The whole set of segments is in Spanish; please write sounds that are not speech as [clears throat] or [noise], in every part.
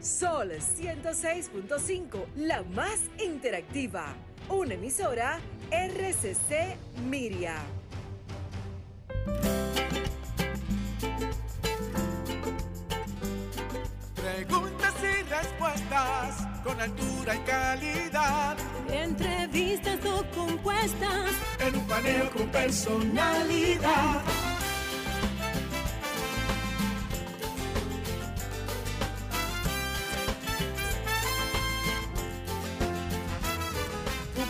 Sol 106.5, la más interactiva. Una emisora RCC Miria. Preguntas y respuestas con altura y calidad. Entrevistas o compuestas en un paneo con personalidad.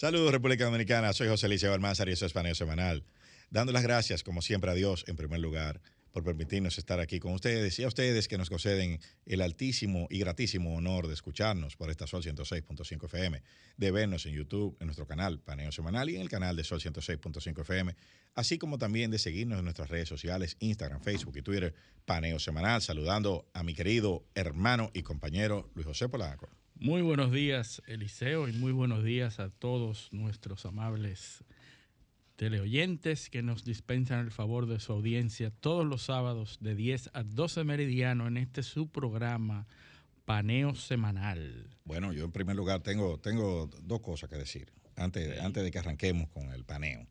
Saludos República Dominicana, soy José Liceo Almanzar y eso es Paneo Semanal. Dando las gracias, como siempre, a Dios en primer lugar por permitirnos estar aquí con ustedes y a ustedes que nos conceden el altísimo y gratísimo honor de escucharnos por esta Sol 106.5 FM, de vernos en YouTube, en nuestro canal Paneo Semanal y en el canal de Sol 106.5 FM, así como también de seguirnos en nuestras redes sociales, Instagram, Facebook y Twitter, Paneo Semanal, saludando a mi querido hermano y compañero Luis José Polanco. Muy buenos días, Eliseo, y muy buenos días a todos nuestros amables teleoyentes que nos dispensan el favor de su audiencia todos los sábados de 10 a 12 meridiano en este su programa Paneo Semanal. Bueno, yo en primer lugar tengo, tengo dos cosas que decir antes, sí. antes de que arranquemos con el paneo.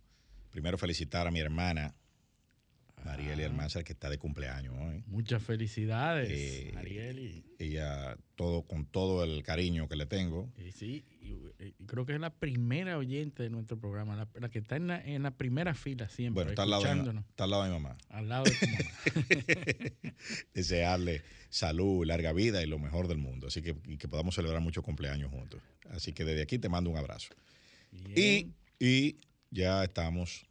Primero felicitar a mi hermana Marieli. Almanzar, que está de cumpleaños hoy. Muchas felicidades, eh, Marieli. Ella, todo, con todo el cariño que le tengo. Y sí, y, y creo que es la primera oyente de nuestro programa, la, la que está en la, en la, primera fila siempre. Bueno, está al, lado de, está al lado de mi mamá. Al lado de tu mamá. [laughs] Desearle salud, larga vida y lo mejor del mundo. Así que, y que podamos celebrar muchos cumpleaños juntos. Así que desde aquí te mando un abrazo. Y, y ya estamos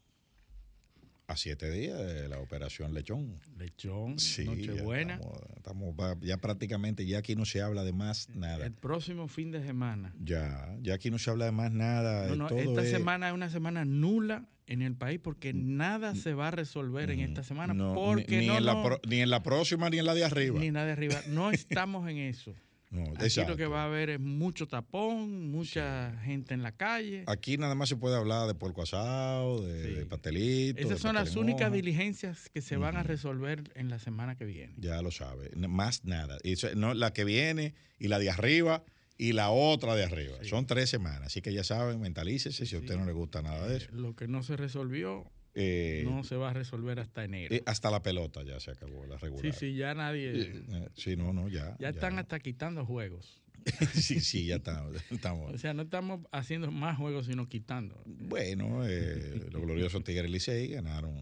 a siete días de la operación Lechón. Lechón, sí, Nochebuena. Ya, estamos, estamos, ya prácticamente, ya aquí no se habla de más nada. El próximo fin de semana. Ya, ya aquí no se habla de más nada. No, no, todo esta es, semana es una semana nula en el país porque nada se va a resolver en esta semana. No, porque ni, no, en la pro, ni en la próxima ni en la de arriba. Ni en la de arriba. No [laughs] estamos en eso. No, Aquí exacto. lo que va a haber es mucho tapón, mucha sí. gente en la calle. Aquí nada más se puede hablar de puerco asado, de, sí. de pastelito. Esas son las únicas diligencias que se van uh -huh. a resolver en la semana que viene. Ya lo sabe, más nada. Y eso, no, la que viene y la de arriba y la otra de arriba. Sí. Son tres semanas, así que ya saben, mentalícese si a usted no le gusta nada de eso. Lo que no se resolvió eh, no se va a resolver hasta enero. Eh, hasta la pelota ya se acabó, la regular. Sí, sí, ya nadie. Eh, sí, no, no, ya. Ya, ya. están hasta quitando juegos. [laughs] sí, sí, ya estamos, estamos. O sea, no estamos haciendo más juegos, sino quitando. Bueno, eh, los gloriosos Tigres Licey ganaron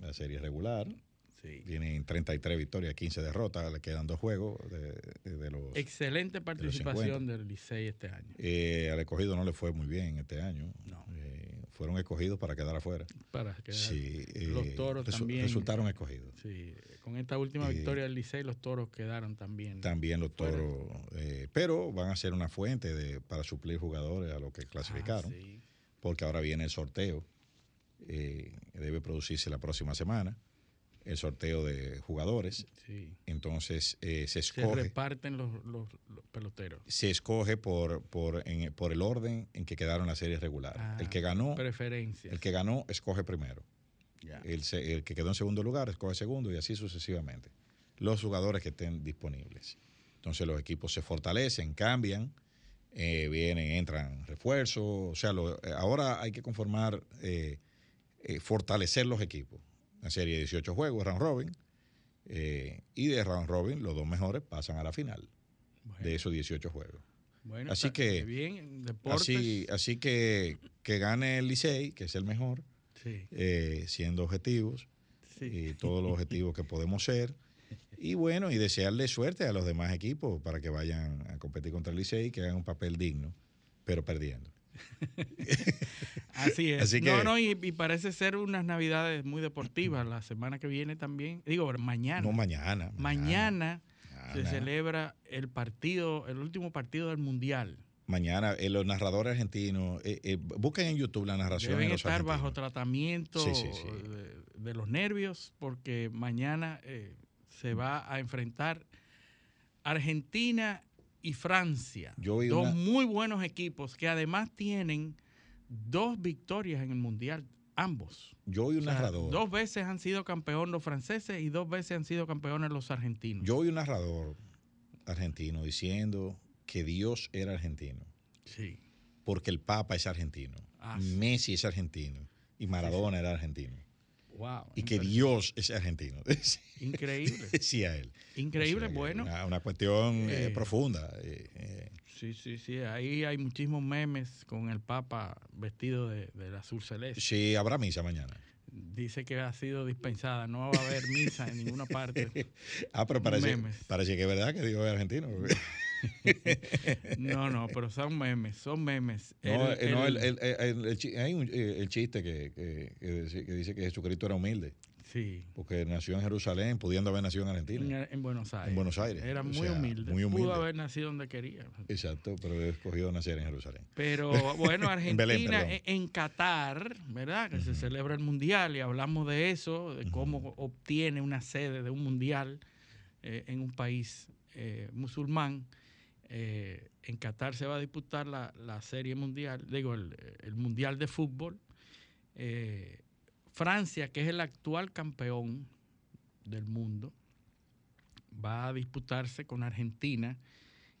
la serie regular. Sí. Tienen 33 victorias, 15 derrotas, le quedan dos juegos de, de los. Excelente participación de del Licey este año. Eh, al escogido no le fue muy bien este año. No. Eh, fueron escogidos para quedar afuera. Para quedar. Sí, los toros resu también. Resultaron escogidos. Sí, con esta última victoria del Licey, los toros quedaron también. También los toros. Eh, pero van a ser una fuente de, para suplir jugadores a los que clasificaron. Ah, sí. Porque ahora viene el sorteo. Eh, debe producirse la próxima semana el sorteo de jugadores. Sí. Entonces eh, se escoge. Se reparten los, los, los, peloteros. Se escoge por, por, en, por el orden en que quedaron las series regulares. Ah, el que ganó. Preferencias. El que ganó escoge primero. Ya. El, el, que quedó en segundo lugar escoge segundo y así sucesivamente. Los jugadores que estén disponibles. Entonces los equipos se fortalecen, cambian, eh, vienen, entran refuerzos. O sea, lo, ahora hay que conformar, eh, eh, fortalecer los equipos una serie de 18 juegos, round robin, eh, y de round robin los dos mejores pasan a la final bueno. de esos 18 juegos. Bueno, así que bien, así, así que que gane el Licey, que es el mejor, sí. eh, siendo objetivos sí. y todos los objetivos que podemos ser. Y bueno, y desearle suerte a los demás equipos para que vayan a competir contra el Licey y que hagan un papel digno, pero perdiendo. [laughs] Así es. Así que, no, no, y, y, parece ser unas navidades muy deportivas. La semana que viene también, digo, mañana. No, mañana. Mañana, mañana se celebra el partido, el último partido del Mundial. Mañana, eh, los narradores argentinos, eh, eh, busquen en YouTube la narración. Deben de los estar argentinos. bajo tratamiento Sí, sí, sí. De, de los nervios porque mañana eh, se va a enfrentar Argentina y Francia. Yo dos una- muy buenos equipos que además tienen dos victorias en el Mundial, ambos. Yo oí un O sea, narrador. dos veces han sido campeón los franceses y dos veces han sido campeones los argentinos. Yo oí un narrador argentino diciendo que Dios era argentino, sí. porque el Papa es argentino, Ah, sí. Messi es argentino y Maradona era argentino. Wow. Y que. Dios es argentino. [laughs] Increíble. Decía él. Increíble, O sea, que bueno. Una, una cuestión eh, Eh, profunda. eh. Sí, sí, sí. Ahí hay muchísimos memes con el Papa vestido de, del azul celeste. Sí, habrá misa mañana. Dice que ha sido dispensada. No va a haber misa en ninguna parte. [laughs] Ah, pero parece, Memes. parece que es verdad que Dios es argentino. [laughs] [laughs] No, no, pero son memes, son memes. No, El- no, el- el, el- el- el chi- hay un- eh, el chiste que, que- que dice- que Jesucristo era humilde, sí, porque nació en Jerusalén, pudiendo haber nacido en en, Argentina. en Buenos Aires. En Buenos Aires, Era o muy sea, humilde. muy humilde. Pudo haber nacido donde quería. Exacto, pero escogió nacer en Jerusalén. Pero [laughs] bueno, En Belén, Argentina en Qatar, ¿verdad? Que se celebra el mundial y hablamos de eso, de cómo obtiene una sede de un mundial eh, en un país eh, musulmán. Eh, en Qatar se va a disputar la, la serie mundial, digo, el, el mundial de fútbol. Eh, Francia, que es el actual campeón del mundo, va a disputarse con Argentina,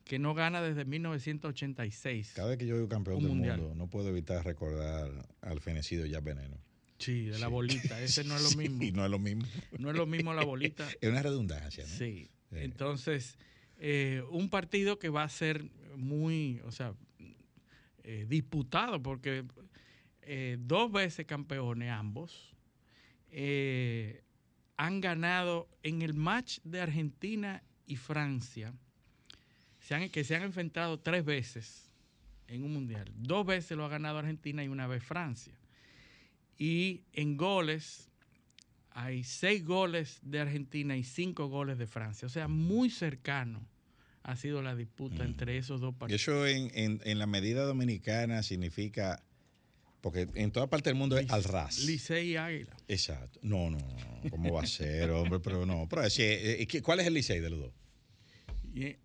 que no gana desde 1986. Cada vez que yo digo campeón del mundial. mundo, no puedo evitar recordar al fenecido ya veneno. Sí, de la Sí. bolita. Ese no es lo [laughs] Sí, mismo. no es lo mismo. No es lo mismo la bolita. [laughs] Es una redundancia, ¿no? Sí. Sí. Entonces, eh, un partido que va a ser muy, o sea, eh, disputado porque eh, dos veces campeones ambos eh, han ganado en el match de Argentina y Francia, se han, que se han enfrentado tres veces en un mundial. Dos veces lo ha ganado Argentina y una vez Francia. Y en goles, hay seis goles de Argentina y cinco goles de Francia. O sea, muy cercano ha sido la disputa Mm. entre esos dos partidos. eso en, en- en la medida dominicana significa, porque en toda parte del mundo es al ras. Licey y Águila. Exacto. No, no, no. ¿Cómo va a ser, hombre? Pero no. Pero eh, eh, ¿Cuál es el Licey de los dos?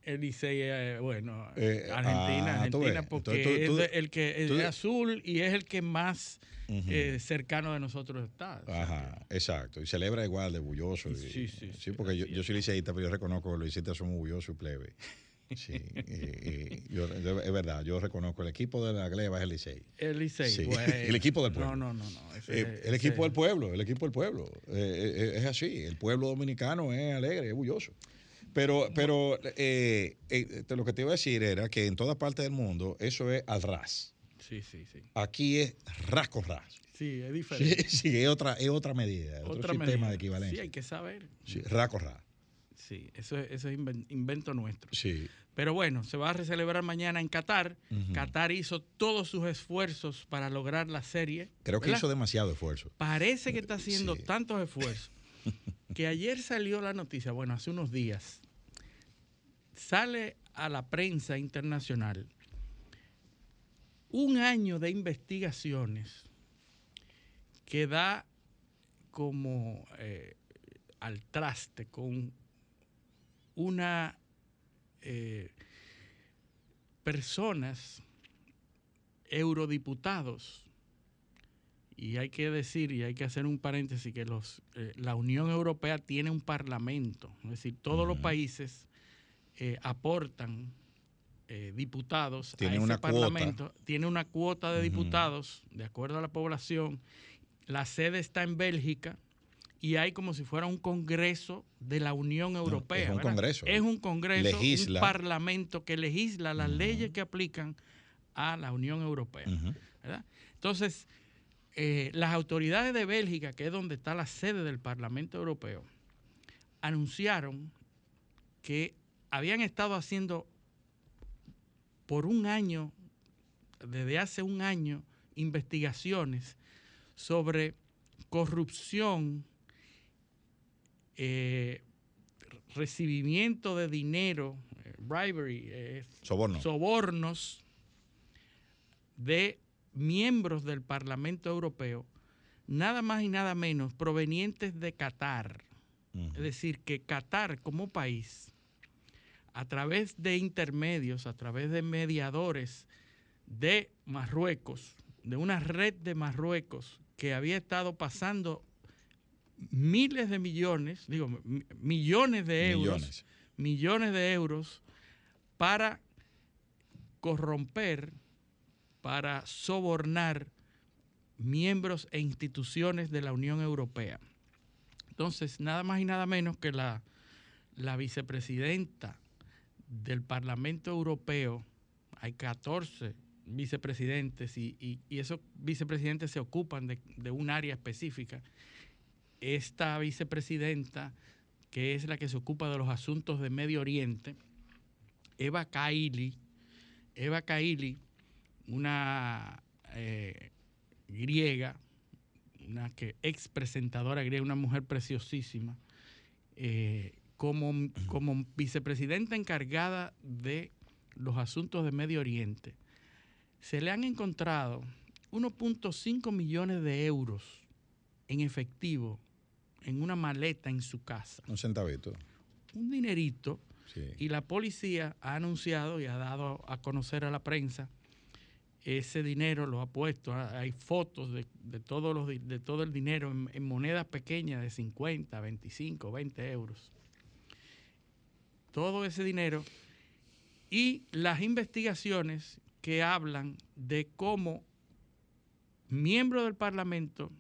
El Licey, bueno, Eh, Argentina, ah, Argentina, porque Entonces tú- tú- es el que es tú- azul y es el que más eh, cercano de nosotros está. O sea Ajá, exacto. Y celebra igual de bulloso. y- Sí, sí, sí, porque yo, yo soy liceísta, pero yo reconozco que los liceístas son bullosos y plebe. [laughs] Sí, y- y yo- yo- es verdad, yo reconozco el equipo de la gleba es el Licey. El Licey, Sí, bueno. [laughs] el equipo del pueblo. No, no, no. no, ese- Eh, el ese- equipo del pueblo, el equipo del pueblo. Eh, eh, es así, el pueblo dominicano es alegre, es bulloso. Pero, pero eh, eh, lo que te iba a decir era que en toda parte del mundo eso es al ras. Sí, sí, sí. Aquí es ras con ras. Sí, es diferente. sí, es otra, es otra medida, otro Otra sistema medida. de equivalencia. Sí, hay que saber. Sí, ras con ras. Sí, eso, es- eso es inven- invento nuestro. Sí. Pero bueno, se va a celebrar mañana en Qatar. Qatar hizo todos sus esfuerzos para lograr la serie. Creo que hizo demasiado esfuerzo. Parece que está haciendo Sí. tantos [laughs] esfuerzos que ayer salió la noticia, bueno, hace unos días, sale a la prensa internacional un año de investigaciones que da como eh, al traste con una eh, personas eurodiputados. Y hay que decir y hay que hacer un paréntesis que los eh, la Unión Europea tiene un parlamento es decir todos los países eh, aportan eh, diputados Tiene a ese una cuota. parlamento tiene una cuota de diputados de acuerdo a la población la sede está en Bélgica y hay como si fuera un congreso de la Unión Europea. es un congreso. Es un congreso, Legisla. un parlamento que legisla las leyes que aplican a la Unión Europea. Entonces, eh, las autoridades de Bélgica, que es donde está la sede del Parlamento Europeo, anunciaron que habían estado haciendo por un año, desde hace un año, investigaciones sobre corrupción, eh, recibimiento de dinero, eh, bribery, eh, Soborno. sobornos de miembros del Parlamento Europeo, nada más y nada menos provenientes de Qatar. Es decir, que Qatar como país, a través de intermedios, a través de mediadores de Marruecos, de una red de Marruecos que había estado pasando miles de millones, digo, millones de euros, millones de euros para corromper, para sobornar miembros e instituciones de la Unión Europea. Entonces, nada más y nada menos que la, la vicepresidenta del Parlamento Europeo, hay 14 vicepresidentes y, esos vicepresidentes se ocupan de, de, un área específica. Esta vicepresidenta, que es la que se ocupa de los asuntos de Medio Oriente, Eva Kaili, Eva Kaili, una eh, griega, una que ex presentadora griega, una mujer preciosísima, eh, como, como vicepresidenta encargada de los asuntos de Medio Oriente, se le han encontrado 1.5 millones de euros en efectivo en una maleta en su casa. Un centavito. Un dinerito. Y la policía ha anunciado y ha dado a conocer a la prensa ese dinero lo ha puesto, hay fotos de, todos los, de todo el dinero en, monedas pequeñas de 50, 25, 20 euros. Todo ese dinero y las investigaciones que hablan de cómo miembros del Parlamento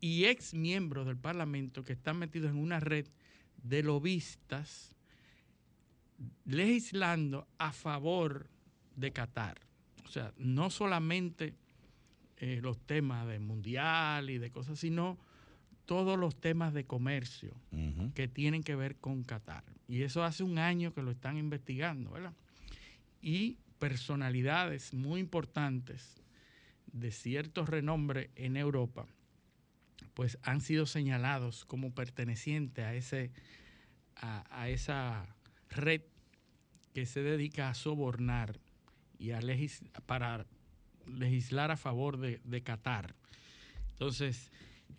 y ex miembros del Parlamento que están metidos en una red de lobistas legislando a favor de Qatar. O sea, no solamente eh, los temas de mundial y de cosas, sino todos los temas de comercio que tienen que ver con Qatar. Y eso hace un año que lo están investigando, ¿verdad? Y personalidades muy importantes de cierto renombre en Europa, pues han sido señalados como pertenecientes a, ese, a esa red que se dedica a sobornar y a para legislar a favor de, Qatar. Entonces,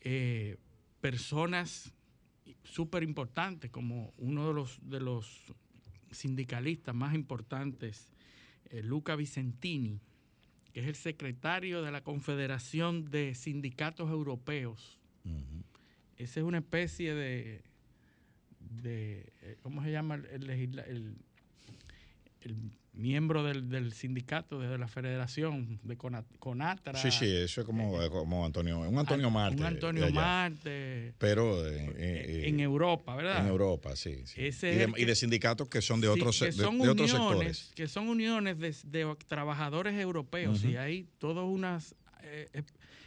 eh, personas súper importantes, como uno de los, de los sindicalistas más importantes, eh, Luca Vicentini, que es el secretario de la Confederación de Sindicatos Europeos. Ese es una especie de, de eh, ¿cómo se llama? El, el, el miembro del, sindicato desde la federación de Conatra. Sí, sí, eso es como, como Antonio, un Antonio Marte. Un Antonio Marte. Pero eh, eh, en Europa, ¿verdad? En Europa, sí. y, de, sindicatos que son de otros, de, otros sectores. Que son uniones de, trabajadores europeos y hay todas unas eh,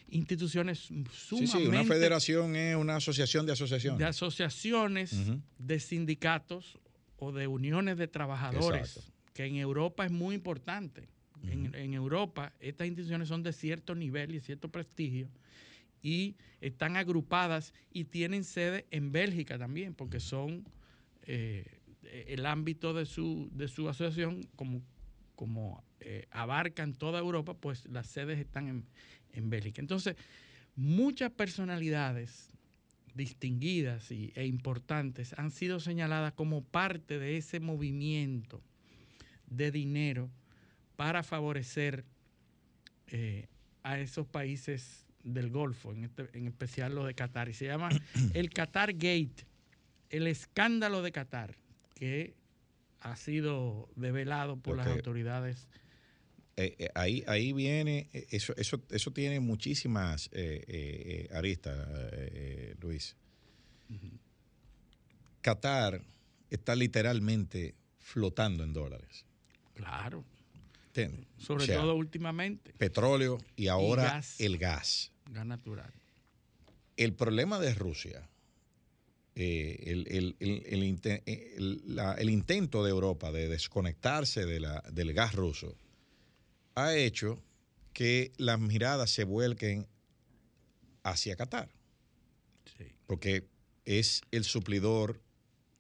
instituciones sumamente... Sí, sí, una federación es una asociación de asociaciones. De asociaciones, de sindicatos o de uniones de trabajadores que en Europa es muy importante. en, Europa estas instituciones son de cierto nivel y cierto prestigio y están agrupadas y tienen sede en Bélgica también, porque son eh, el ámbito de su, de su asociación, como, como eh, abarcan toda Europa, pues las sedes están en, en Bélgica. Entonces, muchas personalidades distinguidas y, e importantes han sido señaladas como parte de ese movimiento de dinero para favorecer eh, a esos países del Golfo, en, este, en especial los de Qatar. Y se llama [clears throat] el Qatar Gate, el escándalo de Qatar, que ha sido develado por las autoridades. Eh, eh, ahí, ahí viene, eso, eso, eso tiene muchísimas aristas, Luis. Qatar está literalmente flotando en dólares. Claro. Sobre todo últimamente. Petróleo y ahora el gas. Gas natural. El problema de Rusia, eh, el, intento de Europa de desconectarse de la, del gas ruso, ha hecho que las miradas se vuelquen hacia Qatar. Porque es el suplidor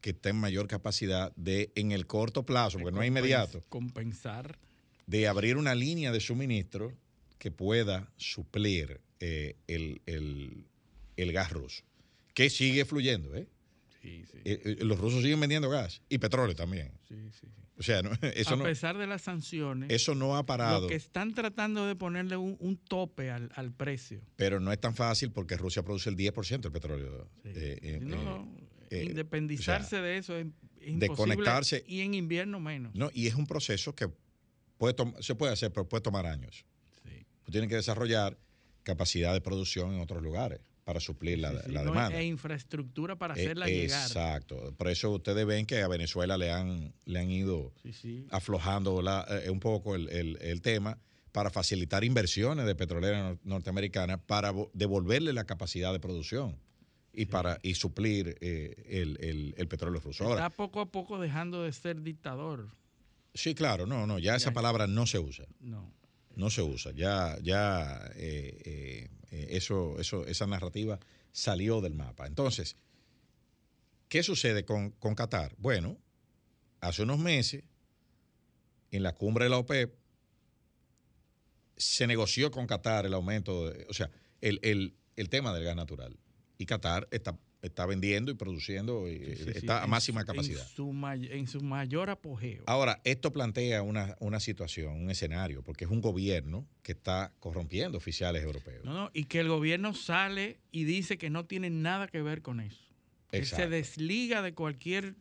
que está en mayor capacidad de, en el corto plazo, porque no es inmediato. Compensar. de abrir una línea de suministro que pueda suplir eh, el, el- el gas ruso, que sigue fluyendo. ¿eh? Sí, sí. Eh, eh, Los rusos siguen vendiendo gas y petróleo también. sí, sí, sí. O sea, no- [laughs] eso, a no, pesar de las sanciones, eso no ha parado. lo que están tratando de ponerle un, un tope al, al precio. Pero no es tan fácil porque Rusia produce el 10% del petróleo. Eh, no, eh, independizarse de eso es, es imposible. desconectarse. Y en invierno menos. no, y es un proceso que puede se puede hacer, pero puede tomar años. Sí. Tienen que desarrollar capacidad de producción en otros lugares para suplir la, Sí, sí, la no, demanda. E infraestructura para Eh, hacerla llegar. Exacto. Por eso ustedes ven que a Venezuela le han, le han ido aflojando la- eh, un poco el, el- el tema para facilitar inversiones de petroleras nor- norteamericanas para vo- devolverle la capacidad de producción y para y suplir eh, el, el- el petróleo ruso. Ahora, Está poco a poco dejando de ser dictador. sí, claro, no, no, ya esa palabra no se usa. No. no se usa. Ya, ya eh, eh, eso, eso, esa narrativa salió del mapa. Entonces, ¿qué sucede con, con Qatar? Bueno, hace unos meses, en la cumbre de la OPEP, se negoció con Qatar el aumento, de- o sea, el, el- el tema del gas natural. Y Qatar está, está vendiendo y produciendo, Sí, sí. está a máxima capacidad. En su, may- en su mayor apogeo. Ahora, esto plantea una, una situación, un escenario, porque es un gobierno que está corrompiendo oficiales europeos. No, no, y que el gobierno sale y dice que no tiene nada que ver con eso. Que se desliga de cualquier.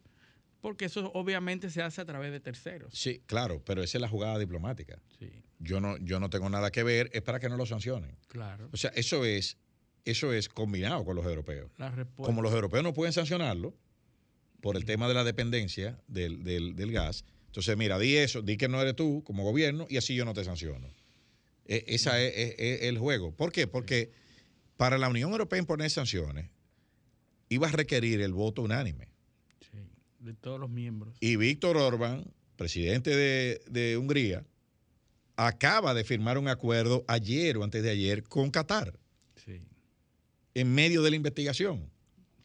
Porque eso obviamente se hace a través de terceros. Sí, claro, pero esa es la jugada diplomática. Sí, Yo no, yo no tengo nada que ver, es para que no lo sancionen. claro. O sea, eso es, eso es combinado con los europeos. Como los europeos no pueden sancionarlo por el tema de la dependencia del, del- del gas, entonces mira, di eso, di que no eres tú como gobierno y así yo no te sanciono. E- esa es, es- es el juego. ¿Por qué? Porque para la Unión Europea imponer sanciones iba a requerir el voto unánime. Sí, de todos los miembros. Y Víctor Orbán, presidente de, de Hungría, acaba de firmar un acuerdo ayer o antes de ayer con Qatar, en medio de la investigación.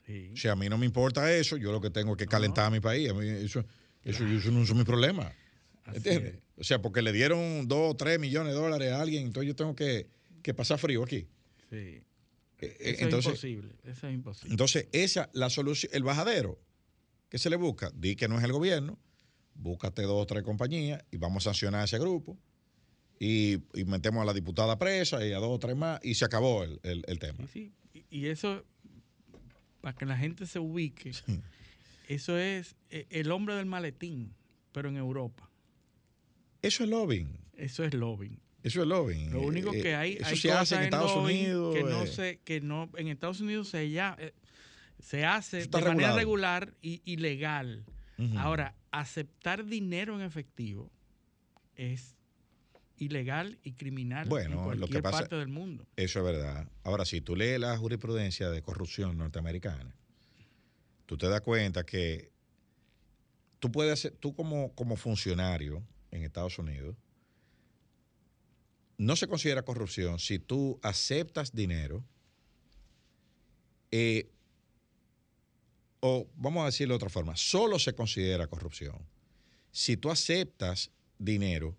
sí. O sea, a mí no me importa eso, yo lo que tengo es que calentar a mi país. A mí eso, eso, eso no es mi problema. ¿Entiendes? O sea, porque le dieron dos o tres millones de dólares a alguien, entonces yo tengo que, que pasar frío aquí. Sí. Eh, Eso entonces, es imposible. Eso es imposible. Entonces, esa, la solución, el bajadero que se le busca, di que no es el gobierno, búscate dos o tres compañías y vamos a sancionar a ese grupo y, y metemos a la diputada presa y a dos o tres más y se acabó el, el- el tema. Sí, sí. Y eso, para que la gente se ubique, eso es eh, el hombre del maletín, pero en Europa. Eso es lobbying. Eso es lobbying. Eso es lobbying. Lo único Eh, que hay, Eso hay se hace en Estados Unidos. que no eh, se, que no, en Estados Unidos se ya eh, se hace de manera regular y, y legal. Ahora, aceptar dinero en efectivo es ilegal y criminal Bueno, en lo que cualquier pasa- parte del mundo. Eso es verdad. Ahora, si tú lees la jurisprudencia de corrupción norteamericana, tú te das cuenta que tú puedes hacer, tú como, como funcionario en Estados Unidos, no se considera corrupción si tú aceptas dinero eh, o vamos a decirlo de otra forma, solo se considera corrupción si tú aceptas dinero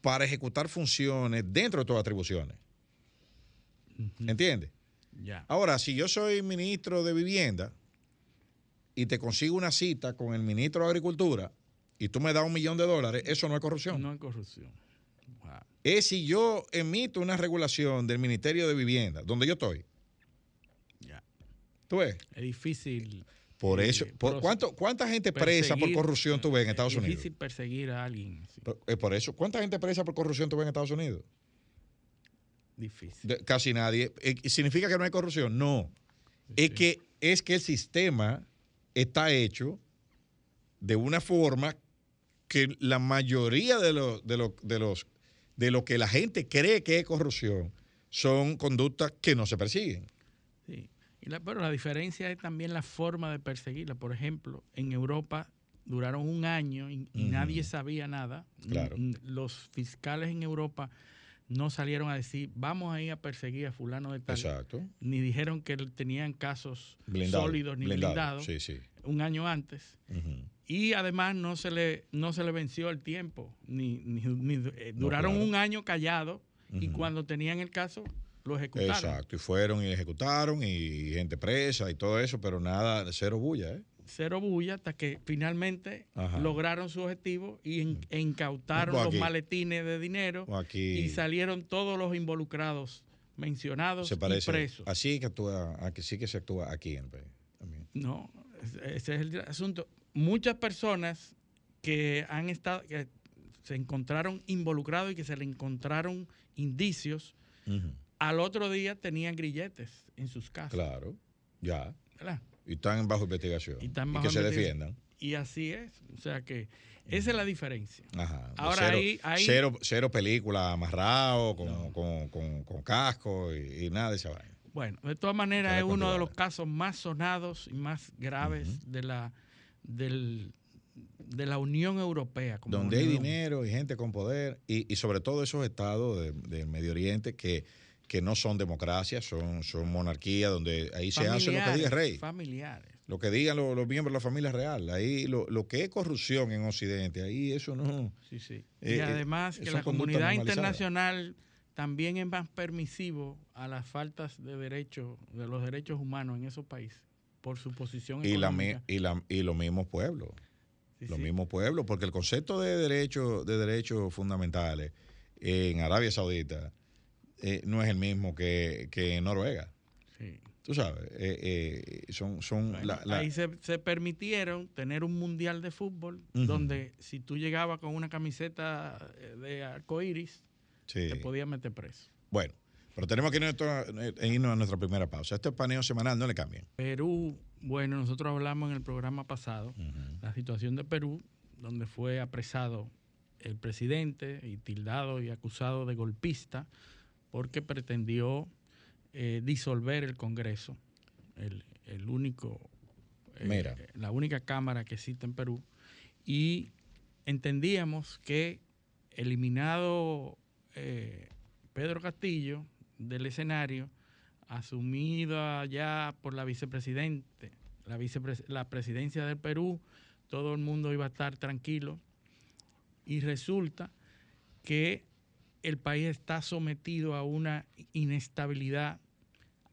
para ejecutar funciones dentro de tus atribuciones. Ujú. ¿Entiendes? Ya. Ahora, si yo soy ministro de vivienda y te consigo una cita con el ministro de Agricultura y tú me das un millón de dólares, eso no es corrupción. No hay corrupción. Wow. Es si yo emito una regulación del Ministerio de Vivienda, donde yo estoy. Ya. ¿Tú ves? Es difícil. Por eh, eso, por, ¿cuánto, ¿cuánta gente presa por corrupción tú ves en es Estados Unidos? difícil perseguir a alguien. sí. Por, eh, por eso, ¿cuánta gente presa por corrupción tú ves en Estados Unidos? Difícil. De- casi nadie. Eh, ¿Significa que no hay corrupción? No. Es Sí. que, es que el sistema está hecho de una forma que la mayoría de, los de, los de, los, de lo que la gente cree que es corrupción son conductas que no se persiguen. Y la- pero la diferencia es también la forma de perseguirla. Por ejemplo, en Europa duraron un año y, nadie sabía nada. Claro. Los fiscales en Europa no salieron a decir, vamos a ir a perseguir a fulano de tal. Exacto. Ni dijeron que tenían casos Blindado, sólidos ni blindado. blindados Sí, sí. un año antes. Y además no se le, no se le venció el tiempo, ni, ni- ni- eh, duraron claro. un año callados y cuando tenían el caso lo ejecutaron. Exacto, y fueron y ejecutaron y gente presa y todo eso, pero nada, cero bulla, ¿eh? Cero bulla hasta que finalmente Ajá. lograron su objetivo y en- e incautaron Pues los maletines de dinero aquí- y salieron todos los involucrados mencionados Se y presos. Así que actúa, aquí sí que se actúa aquí en el país. también. No, ese es el asunto. Muchas personas que han estado, que se encontraron involucrados y que se le encontraron indicios, al otro día tenían grilletes en sus casas. Claro, ya. ¿verdad? Y están bajo investigación. Y están Y bajo que se defiendan. Y así es. O sea que esa es la diferencia. Ajá. Ahora cero, ahí- ahí- cero, cero película amarrado, con, con, con- con casco y, y nada de esa vaina. Bueno, de todas maneras es uno de los casos más sonados y más graves de la del, de la Unión Europea. como Donde hay dinero y gente con poder, y, y sobre todo esos estados de- del Medio Oriente que, que no son democracias, son, son monarquías, donde ahí se hace lo que diga el rey. Familiares. Lo que digan los, los miembros de la familia real. Ahí lo, lo que es corrupción en Occidente, ahí eso no. Sí, sí. Eh, y eh, además que la comunidad internacional también es más permisivo a las faltas de derechos, de los derechos humanos en esos países, por su posición Y, la, y, la, y los mismos pueblos. Sí, los sí. mismos pueblos, porque el concepto de derechos de derechos fundamentales en Arabia Saudita eh, no es el mismo que, que en Noruega. Sí. Tú sabes, eh, eh, son, son Bueno, la- la- Ahí se, se permitieron tener un mundial de fútbol donde si tú llegabas con una camiseta eh, de arcoíris, sí. te podías meter preso. Bueno, pero tenemos que eh, irnos a nuestra primera pausa. Este paneo semanal no le cambien. Perú, bueno, nosotros hablamos en el programa pasado la situación de Perú, donde fue apresado el presidente y tildado y acusado de golpista porque pretendió eh, disolver el Congreso, el, el único, eh, la única cámara que existe en Perú, y entendíamos que eliminado eh, Pedro Castillo del escenario, asumida ya por la vicepresidente, la, vicepres- la presidencia del Perú, todo el mundo iba a estar tranquilo. Y resulta que el país está sometido a una inestabilidad,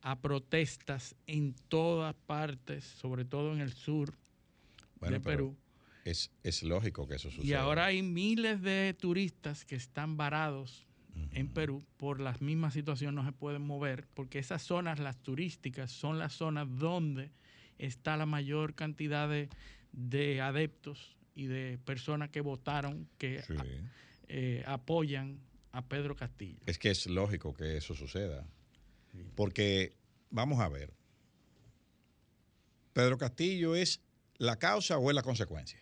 a protestas en todas partes, sobre todo en el sur Bueno, de Perú. Es, es lógico que eso suceda. Y ahora hay miles de turistas que están varados en Perú por la misma situación, no se pueden mover, porque esas zonas, las turísticas, son las zonas donde está la mayor cantidad de, de adeptos y de personas que votaron, que Sí. a- eh, apoyan a Pedro Castillo. Es que es lógico que eso suceda. Porque, vamos a ver, Pedro Castillo es la causa o es la consecuencia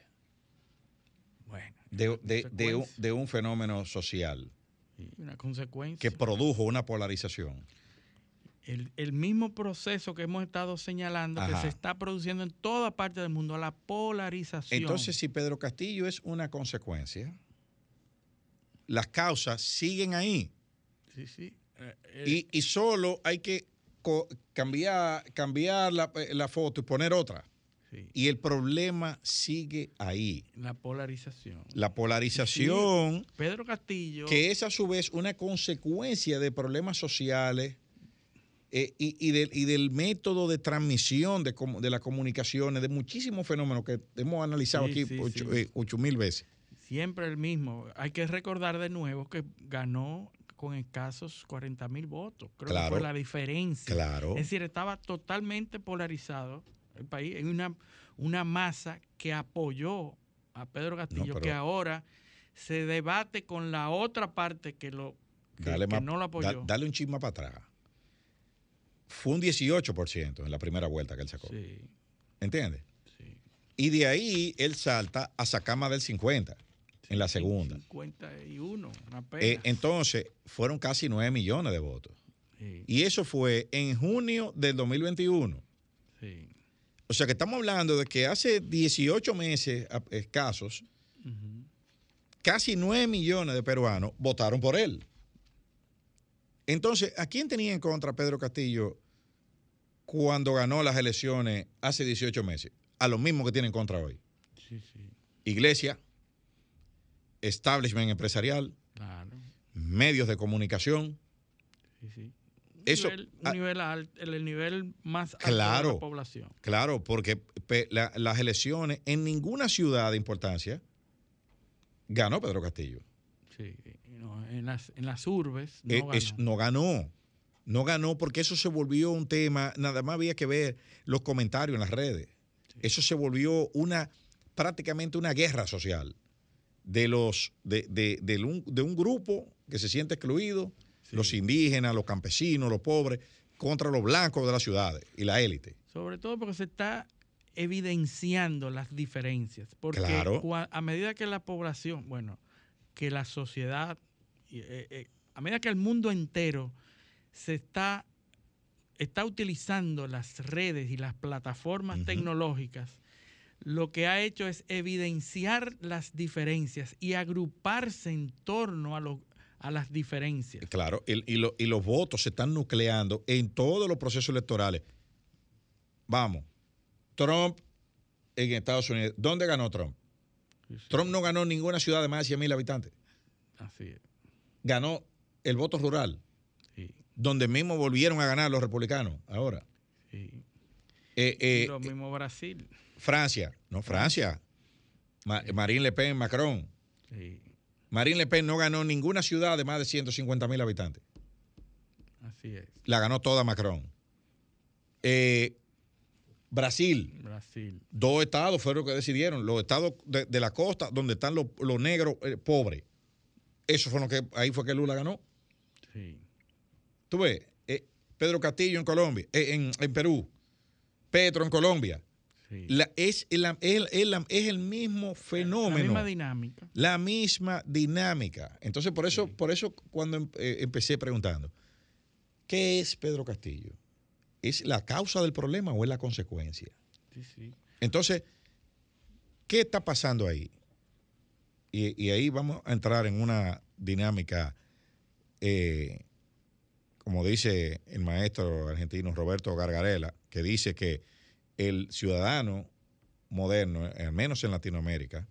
Bueno, de, un, consecuencia, de un fenómeno social sí, una consecuencia. que produjo una polarización. el, el mismo proceso que hemos estado señalando que se está produciendo en toda parte del mundo, la polarización. Entonces, si Pedro Castillo es una consecuencia, las causas siguen ahí. sí, sí. eh, eh, Y, y solo hay que cambiar, cambiar la, eh, la foto y poner otra. sí, Y el problema sigue ahí. la polarización. La polarización, Pedro Castillo. que es a su vez una consecuencia de problemas sociales eh, y, y del, y del método de transmisión de, de las comunicaciones, de muchísimos fenómenos que hemos analizado Sí, aquí ocho, sí. ocho mil veces. Siempre el mismo. Hay que recordar de nuevo que ganó con escasos 40 mil votos. Creo Claro. que fue la diferencia. Claro. Es decir, estaba totalmente polarizado el país en una, una masa que apoyó a Pedro Castillo, pero- que ahora se debate con la otra parte que, lo, que, Dale, que más- no lo da- apoyó. dale un chisme para atrás. Fue un 18% en la primera vuelta que él sacó. Sí, ¿Entiendes? sí. Y de ahí él salta a sacar más del 50 en la segunda. 51, una Eh, pena. entonces, fueron casi 9 millones de votos. Sí, Y eso fue en junio del 2021. sí. O sea que estamos hablando de que hace 18 meses escasos, casi 9 millones de peruanos votaron por él. Entonces, ¿a quién tenía en contra Pedro Castillo cuando ganó las elecciones hace 18 meses? A los mismos que tienen en contra hoy. Sí, sí, iglesia, establishment empresarial, claro. medios de comunicación. Sí, sí. Un Eso- nivel, un ah, nivel el, el nivel más alto Claro. de la población. Claro, porque pe- la- las elecciones en ninguna ciudad de importancia ganó Pedro Castillo. Sí, no, en, las, en las urbes no Eh, ganó. es- no ganó. No ganó porque eso se volvió un tema, nada más había que ver los comentarios en las redes. Eso se volvió una prácticamente una guerra social de los de, de- del un, de un grupo que se siente excluido, Sí. los indígenas, los campesinos, los pobres, contra los blancos de las ciudades y la élite. Sobre todo porque se está evidenciando las diferencias. Porque Claro. a medida que la población, bueno, que la sociedad, eh, eh, a medida que el mundo entero se está, está utilizando las redes y las plataformas tecnológicas, lo que ha hecho es evidenciar las diferencias y agruparse en torno a, lo- a las diferencias. Claro, y, y lo- y los votos se están nucleando en todos los procesos electorales. Vamos, Trump en Estados Unidos. ¿Dónde ganó Trump? Sí, sí, Trump no ganó ninguna ciudad de más de 100 mil habitantes. Así es. Ganó el voto rural, sí, donde mismo volvieron a ganar los republicanos ahora. sí. Eh, Y eh, lo mismo Brasil. Francia, no Francia. Ma- Marine Le Pen, Macron. Sí, Marine Le Pen no ganó ninguna ciudad de más de 150 mil habitantes. así es. La ganó toda Macron. Eh, Brasil, Brasil. dos estados fueron los que decidieron. Los estados de, de la costa, donde están los, los negros eh, pobres. Eso fue lo que, ahí fue que Lula ganó. Sí, Tú ves, eh, Pedro Castillo en Colombia, en, en Perú, Petro en Colombia. Sí. La- es, la- la- el mismo La fenómeno. misma dinámica. la misma dinámica. Entonces, por eso, Sí. por eso cuando em- eh, empecé preguntando, ¿qué es Pedro Castillo? ¿Es la causa del problema o es la consecuencia? Sí, sí. Entonces, ¿qué está pasando ahí? Y, y ahí vamos a entrar en una dinámica, eh, como dice el maestro argentino Roberto Gargarela, que dice que el ciudadano moderno, al menos en Latinoamérica,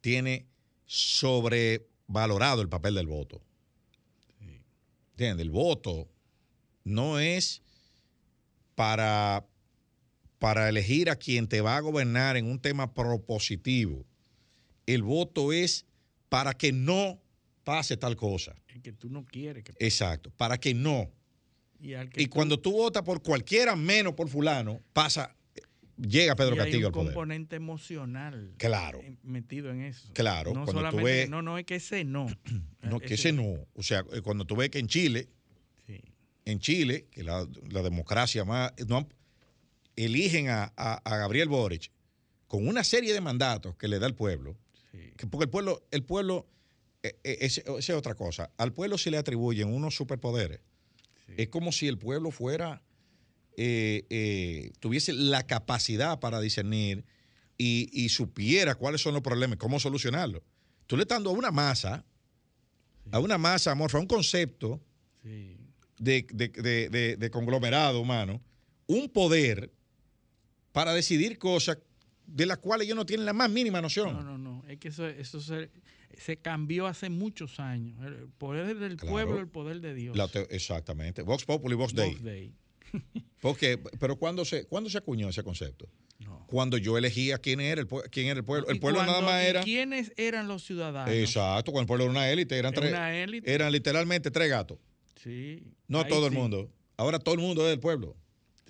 tiene sobrevalorado el papel del voto. Sí. ¿Entiendes? El voto no es para, para elegir a quien te va a gobernar en un tema propositivo. El voto es para que no pase tal cosa. El que tú no quieres que Exacto, para que no. Y al que Y tú- cuando tú votas por cualquiera menos por fulano, pasa, llega Pedro y hay Castillo un al poder. componente emocional Claro. eh, metido en eso. Claro, no cuando tú ves- no, no es que ese no. [clears throat] No, que ese no. O sea, eh, cuando tú ves que en Chile, Sí, en Chile, que la, la democracia más, no eligen a, a- a Gabriel Boric con una serie de mandatos que le da el pueblo, sí, que porque el pueblo, el pueblo, eh, eh, esa es otra cosa, al pueblo se le atribuyen unos superpoderes. Sí. Es como si el pueblo fuera, eh, eh, tuviese la capacidad para discernir y, y supiera cuáles son los problemas cómo solucionarlos. Tú le estás dando a una masa, a una masa amorfa, a un concepto, sí. de, de- de- conglomerado humano un poder para decidir cosas de las cuales ellos no tienen la más mínima noción. No, no, no. Es que eso, eso se, se cambió hace muchos años. El poder del Claro. pueblo, el poder de Dios. La exactamente. Vox Populi, Vox Dei. Vox Dei. [laughs] Porque, pero ¿cuándo se, ¿cuándo se acuñó ese concepto? No. Cuando yo elegía quién era el, quién era el pueblo. El pueblo nada cuando- más era. ¿Quiénes eran los ciudadanos? Exacto, cuando el pueblo era una élite, eran, Era tres, una élite. eran literalmente tres gatos. Sí. No todo el mundo. Ahora todo el mundo es del pueblo.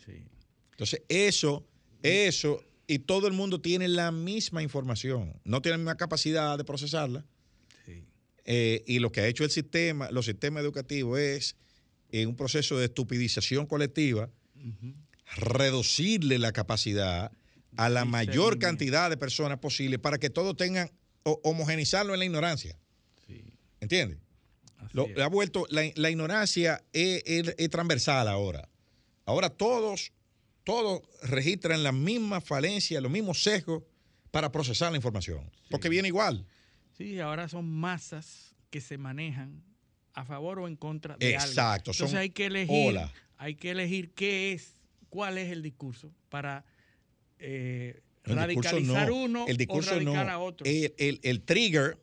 Sí. Entonces, eso, eso, y todo el mundo tiene la misma información. No tiene la misma capacidad de procesarla. Sí. Eh, y lo que ha hecho el sistema, los sistemas educativos es en un proceso de estupidización colectiva, reducirle la capacidad a la mayor cantidad de personas posible para que todos tengan, o- homogenizarlo en la ignorancia. Sí. ¿Entiendes? Lo, ha vuelto, la, la ignorancia es, es- es transversal ahora. Ahora todos, todos registran las mismas falencias, los mismos sesgos para procesar la información. Porque viene igual. Sí, ahora son masas que se manejan a favor o en contra de algo. Exacto, Entonces son hay que elegir, hay que elegir qué es, cuál es el discurso para eh, radicalizar uno el discurso o radical no, a otro. El, el- el trigger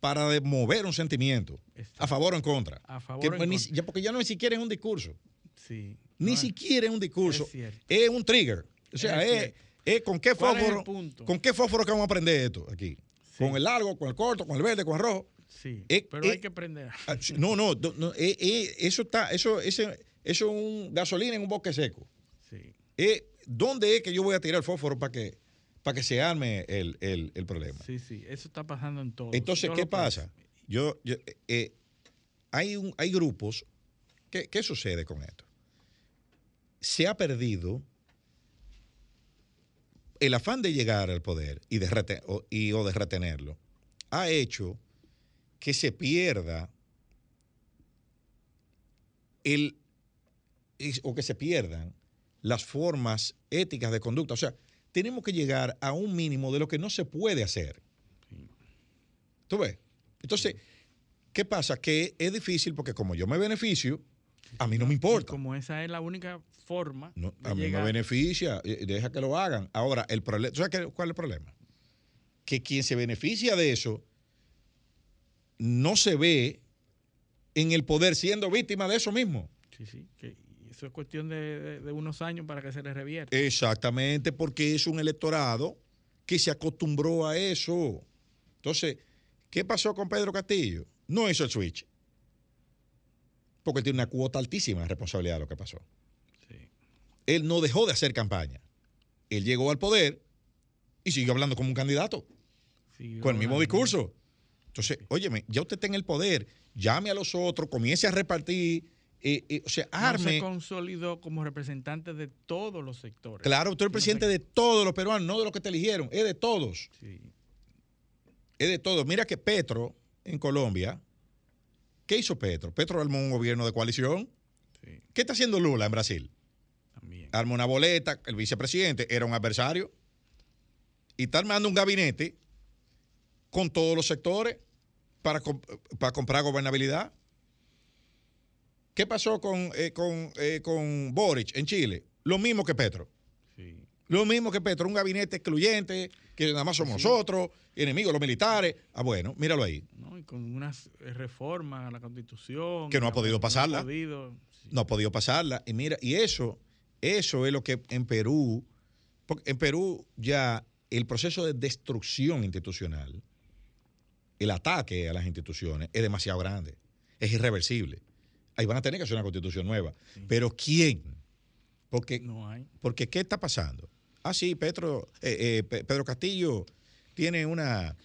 para mover un sentimiento Exacto. a favor o en contra. A favor Que, o en pues, ni- contra. ya porque ya no ni siquiera es un discurso. Sí. Ni No siquiera es un discurso. es un trigger. O sea, Es es, con qué ¿Cuál es el fósforo. ¿Con qué fósforo que vamos a aprender esto aquí? Sí. Con el largo, con el corto, con el verde, con el rojo. Sí. Pero hay que aprender. [laughs] Ah, No, no, no, eh, eh, eso está, eso, ese, eso es un gasolina en un bosque seco. Sí. Eh, ¿Dónde es que yo voy a tirar el fósforo para que, para que se arme el, el- el problema? Sí, sí. Eso está pasando en todo. Entonces, Todo ¿qué pasa? Yo, yo, eh, hay, un, hay grupos. ¿qué, ¿Qué sucede con esto? Se ha perdido el afán de llegar al poder y de, o, y, o de retenerlo. Ha hecho que se pierda el, o que se pierdan las formas éticas de conducta. O sea, tenemos que llegar a un mínimo de lo que no se puede hacer. ¿Tú ves? Entonces, ¿qué pasa? Que es difícil porque como yo me beneficio, a mí no me Y importa. como esa es la única forma No, de a mí llegar- me beneficia, eh, deja que lo hagan. Ahora, el problema, ¿sabes qué- cuál es el problema? Que quien se beneficia de eso no se ve en el poder siendo víctima de eso mismo. Sí, sí. que eso es cuestión de, de- de unos años para que se le revierta. Exactamente, porque es un electorado que se acostumbró a eso. Entonces, ¿qué pasó con Pedro Castillo? No hizo el switch. Porque él tiene una cuota altísima de responsabilidad de lo que pasó. Él no dejó de hacer campaña. Él llegó al poder y siguió hablando como un candidato, Sí, con el mismo discurso. Entonces, óyeme, ya usted está en el poder, llame a los otros, comience a repartir, eh, eh, o sea, no arme. se consolidó como representante de todos los sectores. Claro, usted es el No presidente de todos los peruanos, no de los que te eligieron, es de todos. Sí, Es de todos. Mira que Petro en Colombia, ¿qué hizo Petro? Petro armó un gobierno de coalición. sí, ¿Qué está haciendo Lula en Brasil? Arma una boleta, el vicepresidente era un adversario y está armando un gabinete con todos los sectores para, comp- para comprar gobernabilidad. ¿Qué pasó con, eh, con, eh, con Boric en Chile? Lo mismo que Petro. Sí. Lo mismo que Petro, un gabinete excluyente, que nada más somos Sí. nosotros, enemigos los militares. Ah, bueno, míralo ahí. ¿no? Y con unas eh, reformas a la constitución. Que no ha podido no pasarla. ha podido, sí. no ha podido pasarla. Y mira, y eso, eso es lo que en Perú, porque en Perú ya el proceso de destrucción institucional, el ataque a las instituciones es demasiado grande, es irreversible. Ahí van a tener que hacer una constitución nueva. Pero ¿quién? Porque, No hay. porque ¿qué está pasando? Ah, sí, Pedro, eh, eh, Pe- Pedro Castillo tiene una,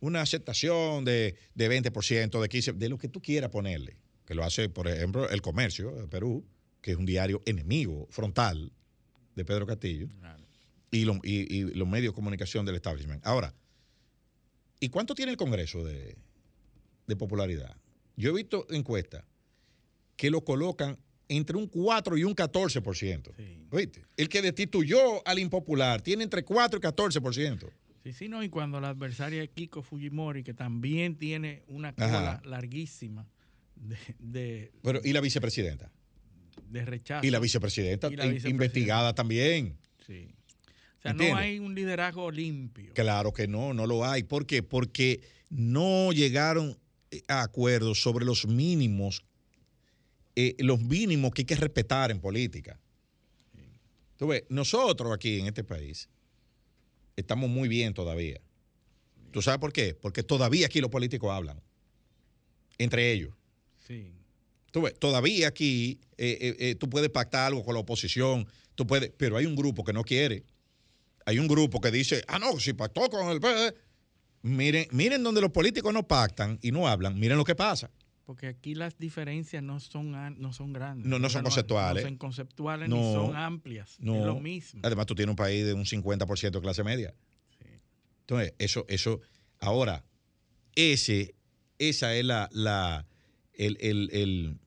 una aceptación de, de 20%, de 15%, de lo que tú quieras ponerle. Que lo hace, por ejemplo, el comercio de Perú, que es un diario enemigo frontal de Pedro Castillo, Claro. y, lo- y- y los medios de comunicación del establishment. Ahora, ¿y cuánto tiene el Congreso de, de popularidad? Yo he visto encuestas que lo colocan entre un 4 y un 14%. Sí. ¿Oíste? El que destituyó al impopular tiene entre 4 y 14%. Sí, sí, no, y cuando la adversaria es Kiko Fujimori, que también tiene una Ajá. cola larguísima de, de, Pero, ¿y la vicepresidenta? De rechazo. Y la vicepresidenta, Y la in- vicepresidenta. investigada también. Sí. O sea, ¿Entiendes? no hay un liderazgo limpio. Claro que no, no lo hay. ¿Por qué? Porque no llegaron eh, a acuerdos sobre los mínimos, eh, los mínimos que hay que respetar en política. Tú ves, nosotros aquí en este país estamos muy bien todavía. ¿Tú sabes por qué? Porque todavía aquí los políticos hablan. Entre ellos. Sí. Tú ves, todavía aquí eh, eh, eh, tú puedes pactar algo con la oposición, tú puedes, pero hay un grupo que no quiere. Hay un grupo que dice, ah, no, si pactó con el PD. Miren, miren donde los políticos no pactan y no hablan, miren lo que pasa. Porque aquí las diferencias no son, no son grandes. No, no O sea, son conceptuales. No son conceptuales No, ni son amplias. no. Es lo mismo. Además, tú tienes un país de un 50% de clase media. Entonces, eso, eso, ahora, ese, esa es la, la, el- el- el-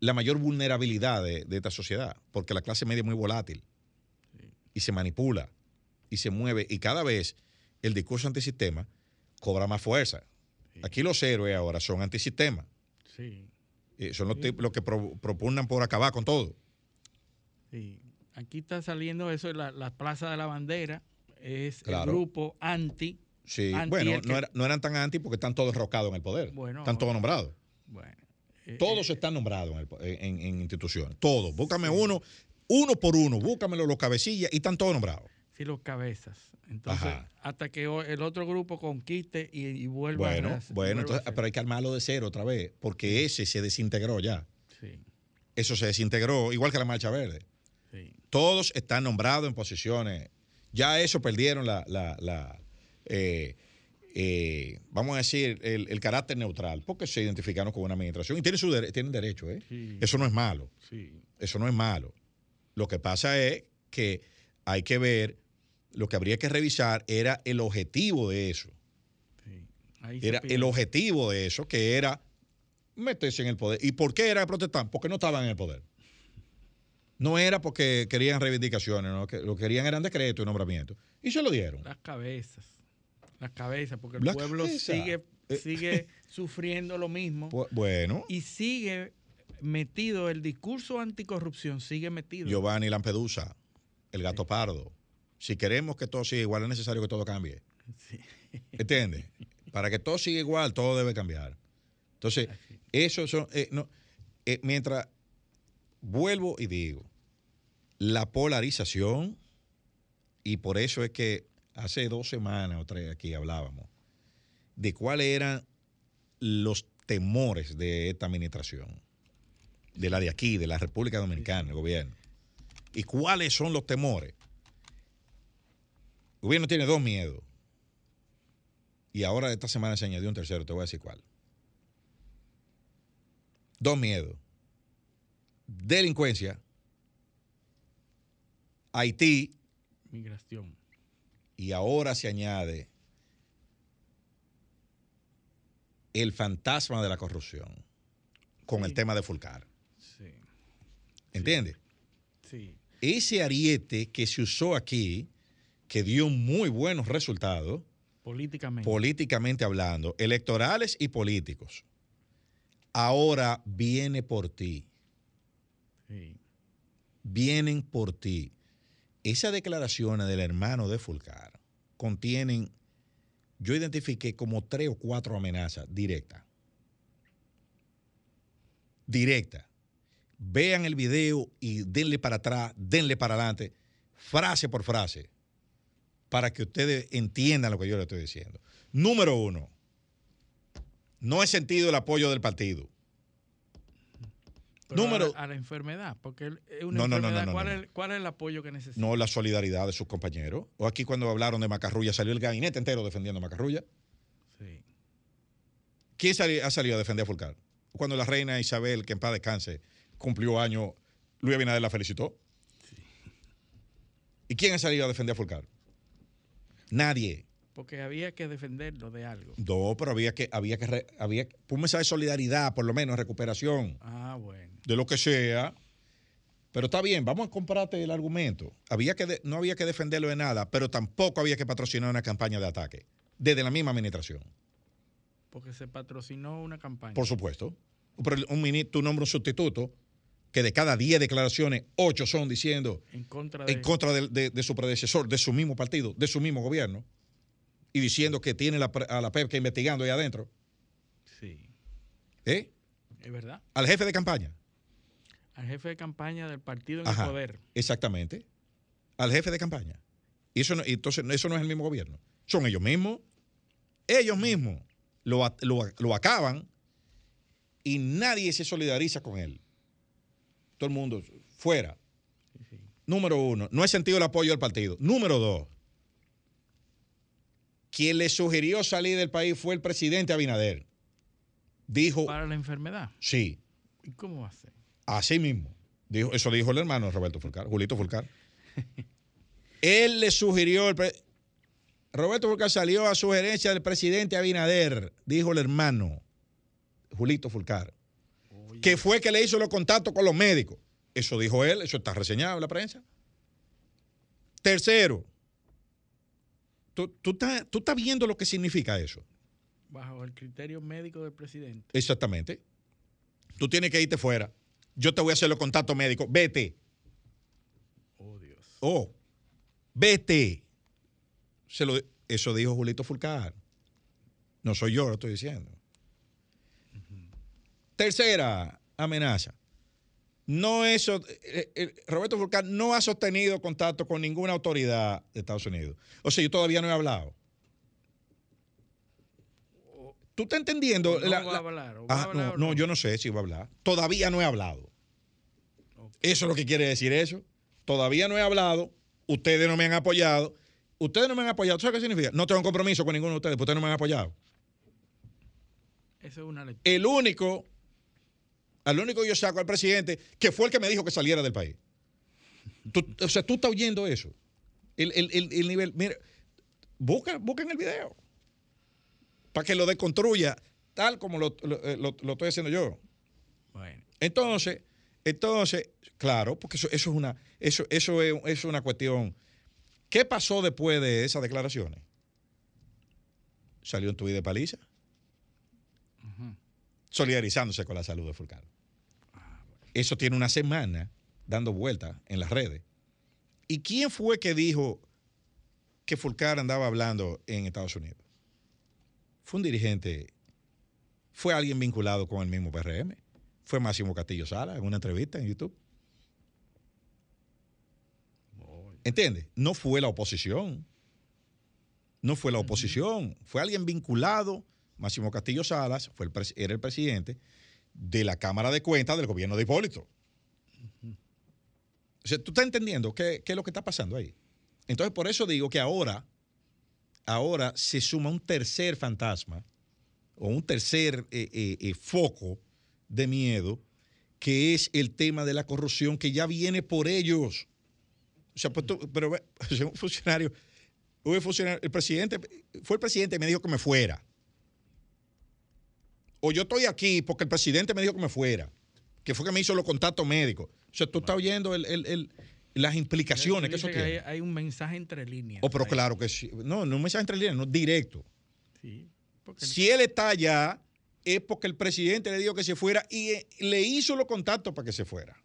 la mayor vulnerabilidad de, de esta sociedad, porque la clase media es muy volátil y se manipula y se mueve, y cada vez el discurso antisistema cobra más fuerza. Aquí los héroes ahora son antisistemas. Sí, Eh, son los, que pro- propugnan por acabar con todo. sí. Aquí está saliendo eso, la, la Plaza de la Bandera, es Claro. el grupo anti. Sí, anti bueno, que- no, era- no eran tan anti porque están todos enroscados en el poder. Bueno, están todos nombrados. Bueno, Todos eh, están nombrados en, el po- en- en instituciones. Todos. Búscame uno, uno por uno. Búscamelo los cabecillas y están todos nombrados. sí, los cabezas. Entonces, Ajá. hasta que el otro grupo conquiste y, y vuelva Bueno, a. bueno, vuelva entonces, pero hay que armarlo de cero otra vez, porque ese se desintegró ya. Sí, Eso se desintegró, igual que la Marcha Verde. sí. Todos están nombrados en posiciones. Ya eso perdieron la, la- la, eh, eh, vamos a decir, el, el carácter neutral, porque se identificaron con una administración y tienen, su dere- tienen derecho, ¿eh? Sí. Eso no es malo. Sí. Eso no es malo. Lo que pasa es que hay que ver, lo que habría que revisar era el objetivo de eso. sí. Ahí se Era el objetivo de eso, que era meterse en el poder. ¿Y por qué era protestar? Porque no estaban en el poder. No era porque querían reivindicaciones, ¿no? que lo que querían eran decretos y nombramientos. Y se lo dieron. Las cabezas. Las cabezas, porque el pueblo sigue, Eh. sigue [laughs] sufriendo lo mismo Bu- Bueno, y sigue metido, el discurso anticorrupción sigue metido. Giovanni Lampedusa, el gato pardo. Si queremos que todo siga igual, es necesario que todo cambie. Sí. ¿Entiendes? Para que todo siga igual, todo debe cambiar. Entonces, eso son. eh, no, eh, mientras vuelvo y digo, la polarización, y por eso es que hace dos semanas o tres aquí hablábamos de cuáles eran los temores de esta administración, de la de aquí, de la República Dominicana, el gobierno. ¿Y cuáles son los temores? El gobierno tiene dos miedos. Y ahora esta semana se añadió un tercero, te voy a decir cuál. Dos miedos. Delincuencia, Haití Migración. Y ahora se añade el fantasma de la corrupción con Sí. el tema de Fulcar. Sí. ¿Entiendes? Sí. Ese ariete que se usó aquí, que dio muy buenos resultados, Políticamente. políticamente hablando, electorales y políticos, ahora viene por ti. sí. vienen por ti. Esas declaraciones del hermano de Fulcar contienen, yo identifiqué como tres o cuatro amenazas directas. Directas. Vean el video y denle para atrás, denle para adelante, frase por frase, para que ustedes entiendan lo que yo les estoy diciendo. Número uno, no he sentido el apoyo del partido. Número- a la, a la enfermedad, porque es una No, enfermedad. no, no, ¿Cuál. Es, ¿Cuál es el apoyo que necesita? No la solidaridad de sus compañeros. O aquí cuando hablaron de Macarrulla salió el gabinete entero defendiendo a Macarrulla. Sí. ¿Quién ha salido a defender a Fulcar? Cuando la reina Isabel, que en paz descanse, cumplió años, Luis Abinader la felicitó. ¿Y quién ha salido a defender a Fulcar? Nadie. Porque había que defenderlo de algo. No, pero había que, había que, había que- un mensaje de solidaridad, por lo menos, recuperación, Ah, bueno. de lo que sea. Pero está bien, vamos a comprarte el argumento. Había que de- no había que defenderlo de nada, pero tampoco había que patrocinar una campaña de ataque, desde la misma administración. Porque se patrocinó una campaña. Por supuesto. Pero un ministro, tú nombras un sustituto que de cada 10 declaraciones, 8 son diciendo en contra de. en contra de, de- de su predecesor, de su mismo partido, de su mismo gobierno, y diciendo que tiene la a la PEPCA investigando ahí adentro. Sí. ¿eh? Es verdad. Al jefe de campaña. Al jefe de campaña del partido en Ajá. el poder. Exactamente. Al jefe de campaña. Y eso no, entonces eso no es el mismo gobierno. Son ellos mismos. Ellos mismos lo, lo lo acaban y nadie se solidariza con él. Todo el mundo fuera. Sí, sí. Número uno, no he sentido el apoyo del partido. Número dos, quien le sugirió salir del país fue el presidente Abinader. Dijo, Para la enfermedad. sí, ¿Y cómo va a ser? así mismo. Dijo, eso dijo el hermano Roberto Fulcar, Julito Fulcar. [laughs] Él le sugirió, el pre- Roberto Fulcar salió a sugerencia del presidente Abinader, dijo el hermano Julito Fulcar, Oye, que fue que le hizo los contactos con los médicos. Eso dijo él, eso está reseñado en la prensa. Tercero, tú, tú estás, tú estás viendo lo que significa eso. bajo el criterio médico del presidente. Exactamente. Tú tienes que irte fuera. Yo te voy a hacer los contactos médicos. Vete. Oh, Dios. Oh, vete. Se lo, eso dijo Julito Fulcar. No soy yo, lo estoy diciendo. Tercera amenaza. No eso, eh, eh, Roberto Fulcar no ha sostenido contacto con ninguna autoridad de Estados Unidos. O sea, yo todavía no he hablado. ¿Tú estás entendiendo? No la- va a la- hablar, o va a hablar no, o no, no. yo no sé si va a hablar. Todavía no he hablado. Eso es lo que quiere decir eso. Todavía no he hablado. Ustedes no me han apoyado. Ustedes no me han apoyado. ¿Sabes qué significa? No tengo compromiso con ninguno de ustedes, porque ustedes no me han apoyado. Eso es una lectura. El único, al único que yo saco al presidente, que fue el que me dijo que saliera del país. Tú- o sea, tú estás oyendo eso. El, el- el- el nivel. Mira, busca, busquen el video. Para que lo deconstruya tal como lo, lo- eh, lo- lo estoy haciendo yo. Bueno, Entonces, entonces, claro, porque eso, eso es una, eso, eso es, es una cuestión. ¿Qué pasó después de esas declaraciones? Salió un tuit de paliza. Solidarizándose con la salud de Fulcar. Eso tiene una semana dando vueltas en las redes. ¿Y quién fue que dijo que Fulcar andaba hablando en Estados Unidos? Fue un dirigente, fue alguien vinculado con el mismo PRM fue Máximo Castillo Sala en una entrevista en YouTube. ¿Entiendes? No fue la oposición. No fue la oposición. Fue alguien vinculado. Máximo Castillo Salas fue el era el presidente de la Cámara de Cuentas del gobierno de Hipólito. O sea, ¿tú estás entendiendo qué, qué es lo que está pasando ahí? Entonces, por eso digo que ahora, ahora se suma un tercer fantasma o un tercer eh, eh, eh, foco de miedo, que es el tema de la corrupción que ya viene por ellos. O sea, pues pero [laughs] un funcionario, un funcionario, el presidente, fue el presidente que me dijo que me fuera. O yo estoy aquí porque el presidente me dijo que me fuera, que fue que me hizo los contactos médicos. O sea, tú estás oyendo el- el- el- las implicaciones que eso tiene. hay, hay un mensaje entre líneas. Oh, pero claro que sí. No, no un mensaje entre líneas, no directo. Sí, porque Si él está allá, es porque el presidente le dijo que se fuera y eh, le hizo los contactos para que se fuera.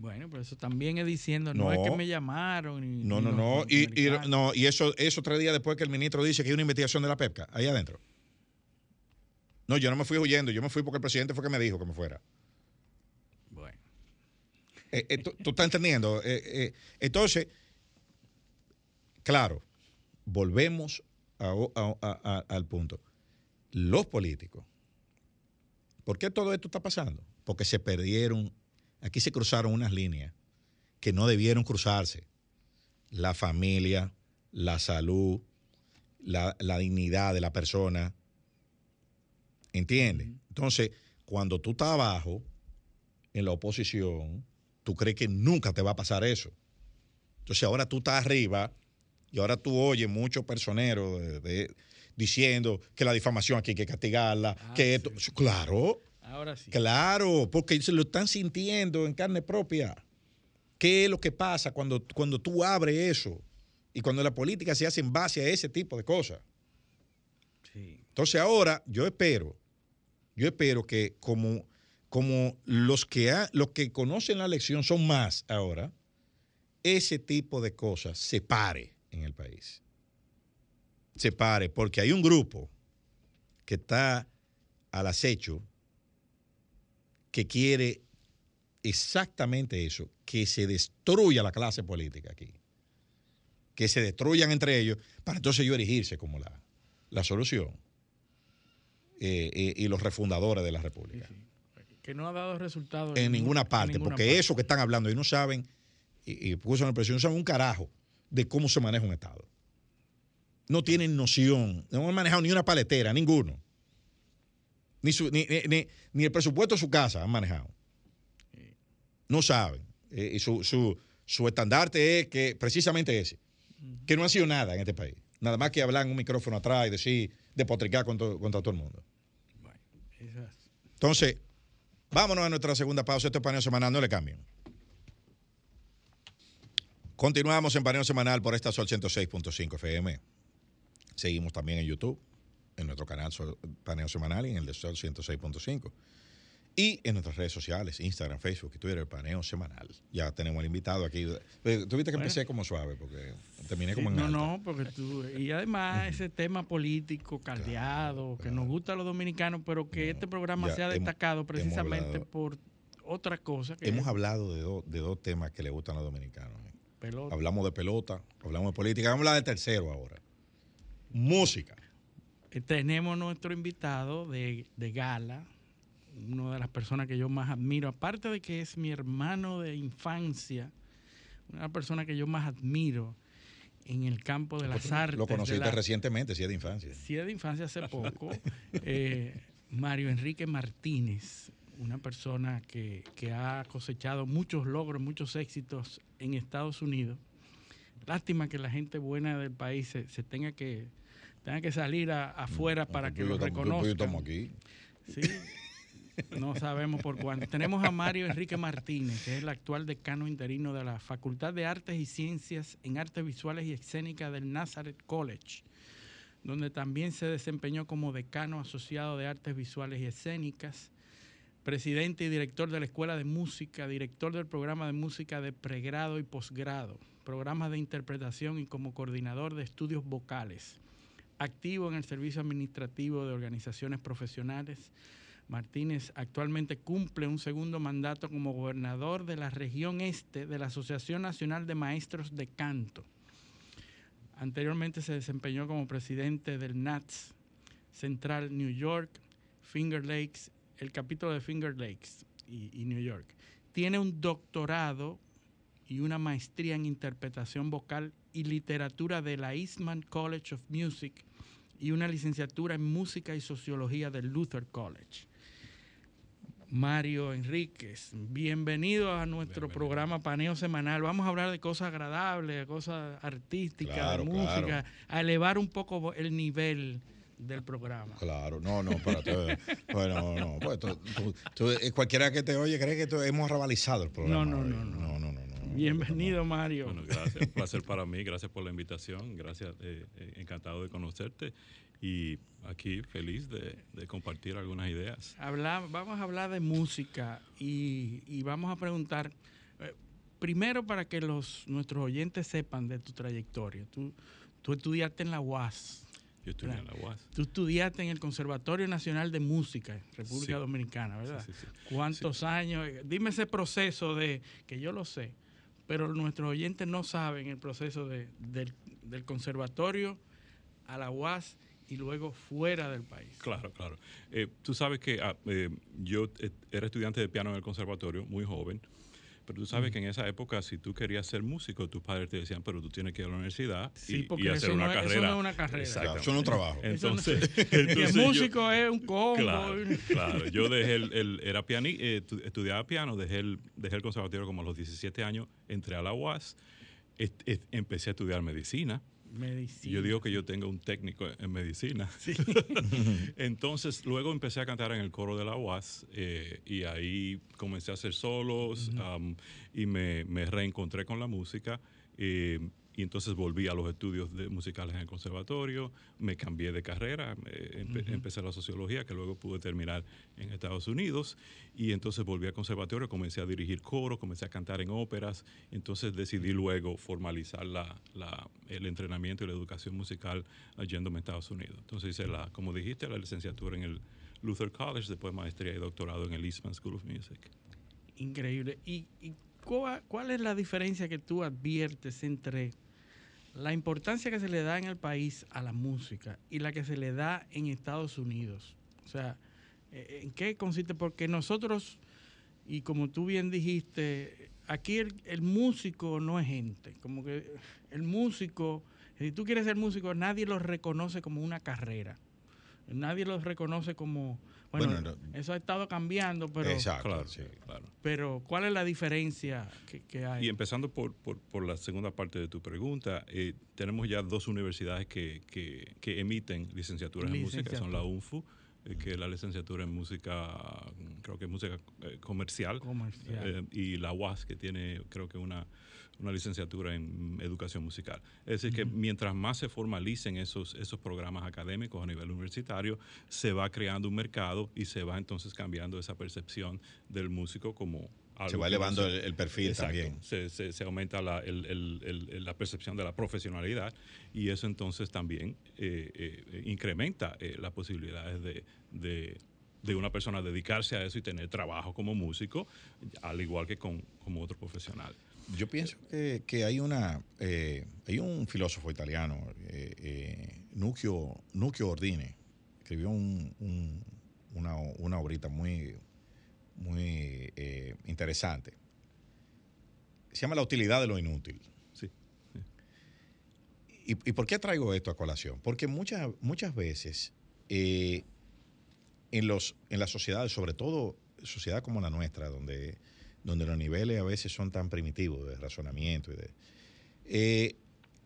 Bueno, pero eso también es diciendo, no, es que me llamaron. y- No, no, no. Y, y- no, y eso, eso tres días después que el ministro dice que hay una investigación de la PEPCA, ahí adentro. No, yo no me fui huyendo, yo me fui porque el presidente fue que me dijo que me fuera. Bueno, Eh, eh, ¿tú, tú estás entendiendo? Eh, entonces, claro, volvemos a- a- a- a- al punto. Los políticos, ¿por qué todo esto está pasando? Porque se perdieron, aquí se cruzaron unas líneas que no debieron cruzarse. La familia, la salud, la, la dignidad de la persona. ¿Entiendes? Entonces, cuando tú estás abajo, en la oposición, tú crees que nunca te va a pasar eso. Entonces ahora tú estás arriba y ahora tú oyes muchos personeros de- de- diciendo que la difamación aquí hay que castigarla, Ah, que esto, claro, ahora sí. claro, porque se lo están sintiendo en carne propia. ¿Qué es lo que pasa cuando, cuando tú abres eso? Y cuando la política se hace en base a ese tipo de cosas. Sí. Entonces ahora yo espero, yo espero que como, como los, que los que conocen la lección son más ahora, ese tipo de cosas se pare en el país. Se pare, porque hay un grupo que está al acecho que quiere exactamente eso, que se destruya la clase política aquí. Que se destruyan entre ellos para entonces yo erigirse como la, la solución. Eh, eh, y los refundadores de la República. Que no ha dado resultados En ninguna en parte, ninguna porque parte. eso que están hablando y no saben, y, y puso la presión, no saben un carajo de cómo se maneja un Estado. No tienen noción, no han manejado ni una paletera, ninguno. Ni, su- ni, ni- ni- ni el presupuesto de su casa han manejado. No saben. Eh, y su, su, su estandarte es que precisamente ese, que no ha sido nada en este país. Nada más que hablar en un micrófono atrás y decir, despotricar contra, contra todo el mundo. Entonces, vámonos a nuestra segunda pausa. Este es paneo semanal, no le cambien. Continuamos en paneo semanal por esta Sol 106.5 FM. Seguimos también en YouTube, en nuestro canal Sol- Paneo Semanal y en el de Sol 106.5. Y en nuestras redes sociales, Instagram, Facebook y Twitter, paneo semanal. Ya tenemos al invitado aquí. Tú viste que empecé como suave, porque terminé como en No, alta. no, porque tú. Y además, ese tema político, caldeado, que nos gusta a los dominicanos, pero que este programa se ha destacado precisamente hablado- por otra cosa. Que Hemos es hablado de, dos- de dos temas que le gustan a los dominicanos. pelota. Hablamos de pelota, hablamos de política. Vamos a hablar de tercero ahora. Música. Eh, Tenemos nuestro invitado de, de gala, personas que yo más admiro, aparte de que es mi hermano de infancia, una persona que yo más admiro en el campo de las artes. Lo conociste la- recientemente, si es de infancia. Sí, es de infancia hace [laughs] poco. eh, Mario Enrique Martínez, una persona que, que ha cosechado muchos logros, muchos éxitos en Estados Unidos. Lástima que la gente buena del país se, se tenga que tenga que salir a- afuera para Tú que lo y yo reconozcan. estamos aquí. Sí. [laughs] No sabemos por cuánto. Tenemos a Mario Enrique Martínez, que es el actual decano interino de la Facultad de Artes y Ciencias en Artes Visuales y Escénicas del Nazareth College, donde también se desempeñó como decano asociado de Artes Visuales y Escénicas, presidente y director de la Escuela de Música, director del programa de música de pregrado y posgrado, programas de interpretación y como coordinador de estudios vocales activo en el servicio administrativo de organizaciones profesionales. Martínez actualmente cumple un segundo mandato como gobernador de la región este de la Asociación Nacional de Maestros de Canto. Anteriormente se desempeñó como presidente del NATS Central New York, Finger Lakes, el capítulo de Finger Lakes y, New York. Tiene un doctorado y una maestría en interpretación vocal y literatura de la Eastman College of Music y una licenciatura en música y sociología del Luther College. Mario Enríquez, bienvenido a nuestro programa Paneo Semanal. Vamos a hablar de cosas agradables, de cosas artísticas, Claro, de música, claro. a elevar un poco el nivel del programa. Claro, no, no, para Bueno, no, pues tú- tú- tú- eh, cualquiera que te oye cree que tú- hemos rabalizado el programa. No, no, no. no, no, no, no. Bienvenido, Mario. Bueno, gracias. Un placer para mí. Gracias por la invitación. Gracias. eh, eh, encantado de conocerte. Y aquí feliz de, de compartir algunas ideas. Habla- vamos a hablar de música y, y vamos a preguntar, eh, primero para que los nuestros oyentes sepan de tu trayectoria. Tú, tú estudiaste en la UAS, Yo estudié en la UAS. tú estudiaste en el Conservatorio Nacional de Música, República Sí. Dominicana, ¿verdad? Sí, sí, sí. ¿Cuántos años? Dime ese proceso de, que yo lo sé, pero nuestros oyentes no saben el proceso de, del, del conservatorio a la UAS y luego fuera del país. Claro, claro. Eh, tú sabes que ah, eh, yo eh, era estudiante de piano en el conservatorio, muy joven. Pero tú sabes que en esa época, si tú querías ser músico, tus padres te decían, pero tú tienes que ir a la universidad Sí, y, porque y hacer eso una no es- eso carrera. no es una carrera. Exacto. [laughs] Eso no es trabajo. [laughs] Entonces, y el entonces yo- músico es un combo. Claro, claro. Yo dejé el, el- era piani, eh, estu- estudiaba piano, dejé el, dejé el conservatorio como a los 17 años, entré a la UAS, est- est- empecé a estudiar medicina. Medicina. Yo digo que yo tengo un técnico en medicina. [laughs] Entonces, luego empecé a cantar en el coro de la UAS eh, y ahí comencé a hacer solos y me, me reencontré con la música. eh, y entonces volví a los estudios de musicales en el conservatorio, me cambié de carrera, eh, empe- empecé la sociología, que luego pude terminar en Estados Unidos, y entonces volví al conservatorio, comencé a dirigir coros, comencé a cantar en óperas, entonces decidí luego formalizar la, la- el entrenamiento y la educación musical yéndome a Estados Unidos. Entonces hice, la, como dijiste, la licenciatura en el Luther College, después maestría y doctorado en el Eastman School of Music. Increíble. ¿Y, y cuál, es la diferencia que tú adviertes entre la importancia que se le da en el país a la música y la que se le da en Estados Unidos? O sea, eh, ¿en qué consiste? Porque nosotros, y como tú bien dijiste, aquí el, el músico no es gente. Como que el músico, si tú quieres ser músico, nadie lo reconoce como una carrera. Nadie lo reconoce como... Bueno, Bueno, no- eso ha estado cambiando, pero... Exacto, Claro, sí. claro. Pero, ¿cuál es la diferencia que, que hay? Y empezando por, por- por la segunda parte de tu pregunta, eh, tenemos ya dos universidades que, que- que emiten licenciaturas en música, que son la UNFU eh, que es la licenciatura en música, creo que música eh, comercial, Comercial. y la UAS, que tiene creo que una, una licenciatura en educación musical. Es decir, que mientras más se formalicen esos, esos programas académicos a nivel universitario, se va creando un mercado y se va entonces cambiando esa percepción del músico como algo Se va elevando el, el perfil Exacto. también. Se, se- se aumenta la, el- el- el- la percepción de la profesionalidad y eso entonces también eh, eh, incrementa eh, las posibilidades de, de- de una persona dedicarse a eso y tener trabajo como músico, al igual que con, como otro profesional. Yo pienso que, que hay una eh, hay un filósofo italiano, eh, eh, Nuccio, Nuccio Ordine, escribió un- un- una, una obrita muy, muy eh, interesante. Se llama La utilidad de lo inútil. Sí. ¿Y, y por qué traigo esto a colación? Porque muchas, muchas veces eh, en, los, en las sociedades, sobre todo sociedad como la nuestra, donde, donde los niveles a veces son tan primitivos de razonamiento y de... eh,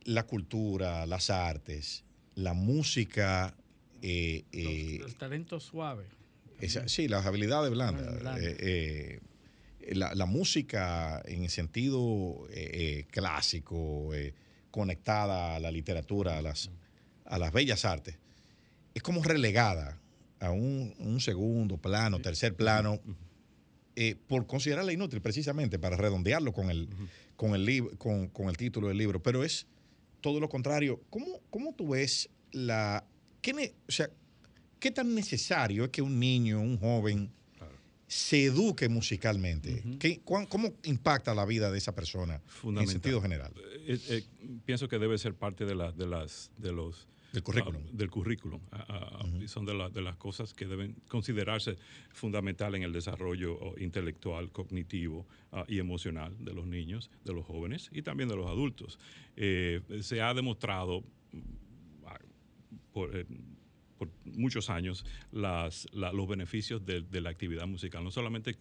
la cultura, las artes, la música... eh, eh, Los, talentos suaves. esa- sí, las habilidades blandas. Blandas. la, la música en el sentido clásico, conectada a la literatura, a las, a las bellas artes, es como relegada a un, un segundo plano, tercer plano, eh, por considerarla inútil precisamente, para redondearlo con el, con, el con, con el título del libro. Pero es todo lo contrario. ¿Cómo, cómo tú ves la... ¿qué, o sea, ¿Qué tan necesario es que un niño, un joven, se eduque musicalmente? ¿Qué- cuán- ¿Cómo impacta la vida de esa persona en sentido general? Eh, eh, pienso que debe ser parte de, la, de las de los Del currículum. ah, del currículum. Ah, ah, son de, la- de las cosas que deben considerarse fundamental en el desarrollo oh, intelectual cognitivo y emocional de los niños de los jóvenes y también de los adultos. Eh, se ha demostrado mm, por, eh, por muchos años las, la- los beneficios de, de la actividad musical. No solamente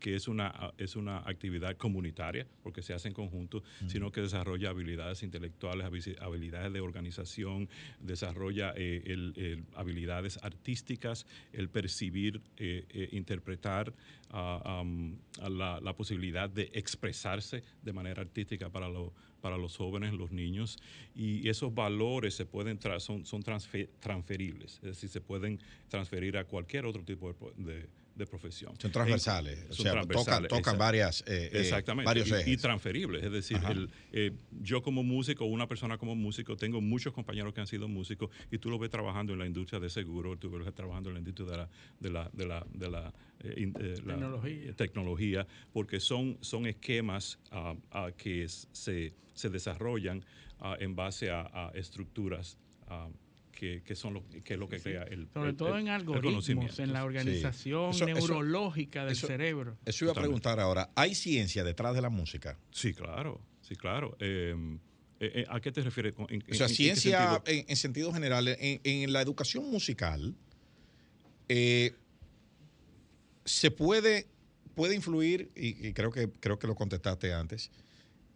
que es una, es una actividad comunitaria, porque se hace en conjunto, sino que desarrolla habilidades intelectuales, habi- habilidades de organización, desarrolla eh, el- el- habilidades artísticas, el percibir, eh, eh, interpretar, la, la posibilidad de expresarse de manera artística para, lo- para los jóvenes, los niños, y esos valores se pueden tra- son, son transfe- transferibles, es decir, se pueden transferir a cualquier otro tipo de, de- de profesión. Son transversales, En- o sea, tocan, transversales, tocan exacto. varias, eh, eh, Exactamente. varios y, y ejes. transferibles. Es decir, el, eh, yo como músico, una persona como músico, tengo muchos compañeros que han sido músicos y tú lo ves trabajando en la industria de seguro, tú lo ves trabajando en la industria de la, de la, de la, de la, eh, in- eh, la Tecnología. tecnología, porque son, son esquemas ah, que se, se desarrollan ah, en base a, a estructuras ah, que, que son lo que es lo que crea el Sobre el- todo el- en algoritmos, en la organización eso- neurológica del eso- cerebro. Eso iba a preguntar ahora. ¿Hay ciencia detrás de la música? Sí, claro, sí, claro. Eh, eh, eh, ¿A qué te refieres? con- en- O sea, en- en qué ciencia sentido? en, en sentido general, en, en la educación musical, eh, se puede, puede influir, y, y creo, que, creo que lo contestaste antes,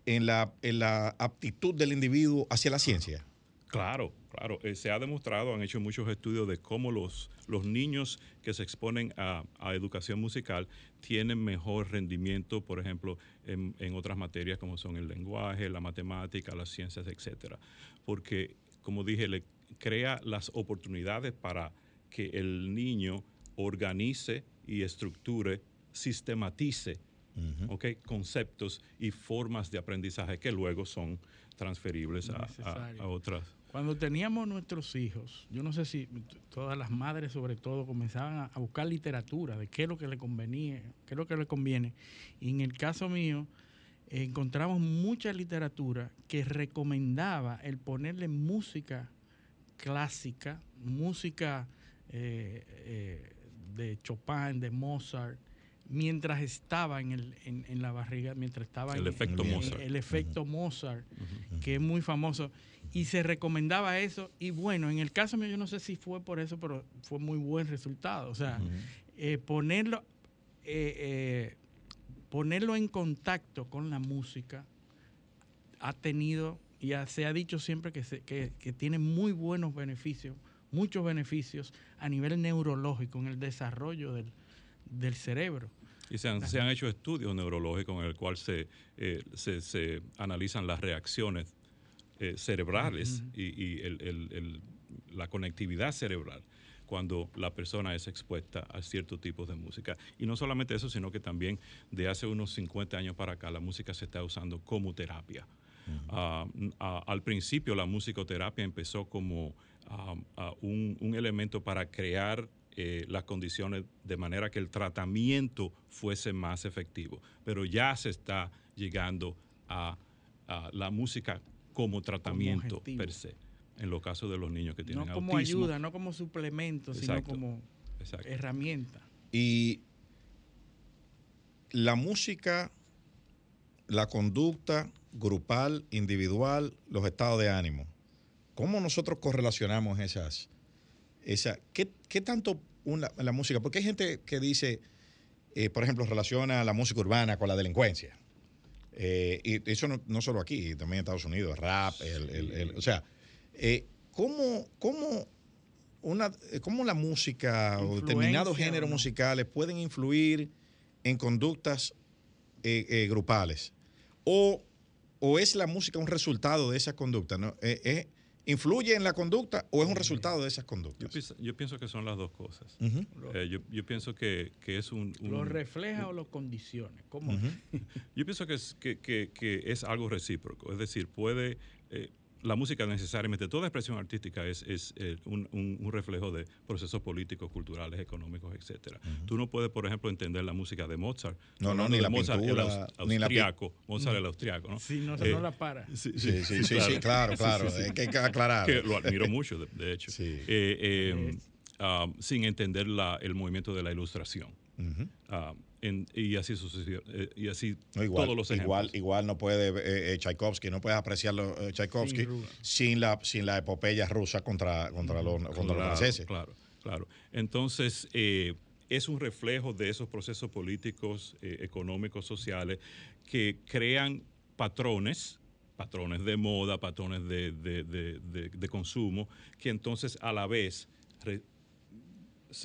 en la, en la aptitud del individuo hacia la ciencia. Claro, claro. Eh, se ha demostrado, han hecho muchos estudios de cómo los, los niños que se exponen a, a educación musical tienen mejor rendimiento, por ejemplo, en, en otras materias como son el lenguaje, la matemática, las ciencias, etcétera. Porque, como dije, le crea las oportunidades para que el niño organice y estructure, sistematice ¿ok? conceptos y formas de aprendizaje que luego son transferibles a- a otras. Cuando teníamos nuestros hijos, yo no sé si todas las madres sobre todo comenzaban a, buscar literatura de qué es lo que le convenía, qué es lo que le conviene. Y en el caso mío, encontramos mucha literatura que recomendaba el ponerle música clásica, música eh, eh, de Chopin, de Mozart, mientras estaba en, el, en, en la barriga, mientras estaba El en, efecto en- en- Mozart. el efecto Mozart, que es muy famoso. Y se recomendaba eso. Y bueno, en el caso mío, yo no sé si fue por eso, pero fue muy buen resultado. O sea, eh, ponerlo, eh, eh, ponerlo en contacto con la música ha tenido, y ha- se ha dicho siempre que, se- que, que tiene muy buenos beneficios muchos beneficios a nivel neurológico en el desarrollo del, del cerebro. Y se han, se han, hecho estudios neurológicos en el cual se, eh, se, se, analizan las reacciones eh, cerebrales uh -huh. y, y el, el, el, la conectividad cerebral cuando la persona es expuesta a ciertos tipos de música. Y no solamente eso, sino que también de hace unos 50 años para acá la música se está usando como terapia. Uh -huh. uh, uh, al principio la musicoterapia empezó como un, un, elemento para crear eh, las condiciones de manera que el tratamiento fuese más efectivo, pero ya se está llegando a, la música como tratamiento como per se en los casos de los niños que tienen no como autismo. ayuda, no como suplemento, Exacto. sino como Exacto. herramienta. Y la música, la conducta grupal, individual, los estados de ánimo. ¿Cómo nosotros correlacionamos esas? Esa, ¿qué, ¿Qué tanto una, la música? Porque hay gente que dice, eh, por ejemplo, relaciona la música urbana con la delincuencia. Eh, y eso no, no, solo aquí, también en Estados Unidos, rap, el, el, el, o sea, eh, ¿cómo, cómo, una, ¿cómo la música o determinados géneros no? musicales pueden influir en conductas grupales? O, ¿O es la música un resultado de esas conductas? ¿no? ¿Influye en la conducta o es un resultado de esas conductas? Yo pienso, yo pienso que son las dos cosas. Uh -huh. yo, yo, pienso que, que es un, un, ¿Lo refleja un, o lo condiciona? ¿Cómo? Uh [laughs] -huh. yo pienso que es, que, que, que es algo recíproco. Es decir, puede... Eh, la música necesariamente, toda expresión artística es, es eh, un, un, un, reflejo de procesos políticos, culturales, económicos, etc. Uh -huh. Tú no puedes, por ejemplo, entender la música de Mozart. No, no, ni la Mozart, pintura, el austriaco, la Mozart el austriaco, ¿no? Sí, no, eh, no la para. Sí, sí, sí, sí, sí claro, claro, sí, sí, hay que aclarar. Que lo admiro mucho, de, de hecho. Eh, uh, sin entender la, el movimiento de la ilustración. Uh -huh. uh, en, y así sucesivamente. Eh, y así no, igual, todos los ejemplos. Igual, igual no puede eh, Tchaikovsky, no puedes apreciar eh, Tchaikovsky sin, sin, la, sin la epopeya rusa contra, contra, los, claro, contra los franceses. Claro, claro. Entonces, eh, es un reflejo de esos procesos políticos, económicos, sociales, que crean patrones patrones de moda, patrones de, de, de, de consumo, que entonces a la vez re,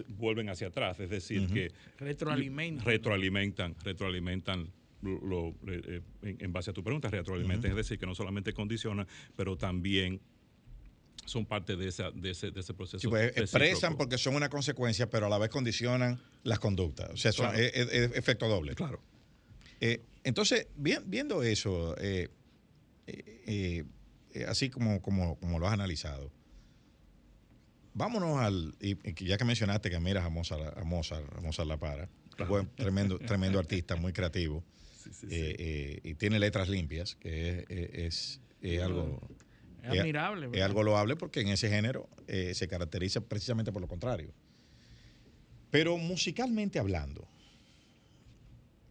vuelven hacia atrás, es decir, uh -huh. que retroalimentan, retroalimentan, retroalimentan lo, lo, eh, en, en, base a tu pregunta, retroalimentan, uh -huh. es decir, que no solamente condicionan, pero también son parte de, esa, de, ese, de ese proceso. Sí, pues, expresan porque son una consecuencia, pero a la vez condicionan las conductas. O sea, claro. son, es, es, es, efecto doble. Claro. Eh, entonces, bien, viendo eso, eh, eh, así como, como, como lo has analizado, vámonos al. Y, ya que mencionaste que miras a Mozart, a Mozart, a Mozart La Para, claro. buen, tremendo, tremendo artista, muy creativo. Sí, sí, eh, sí. Eh, y tiene letras limpias, que es, es algo. Es admirable. Es, algo loable porque en ese género eh, se caracteriza precisamente por lo contrario. Pero musicalmente hablando,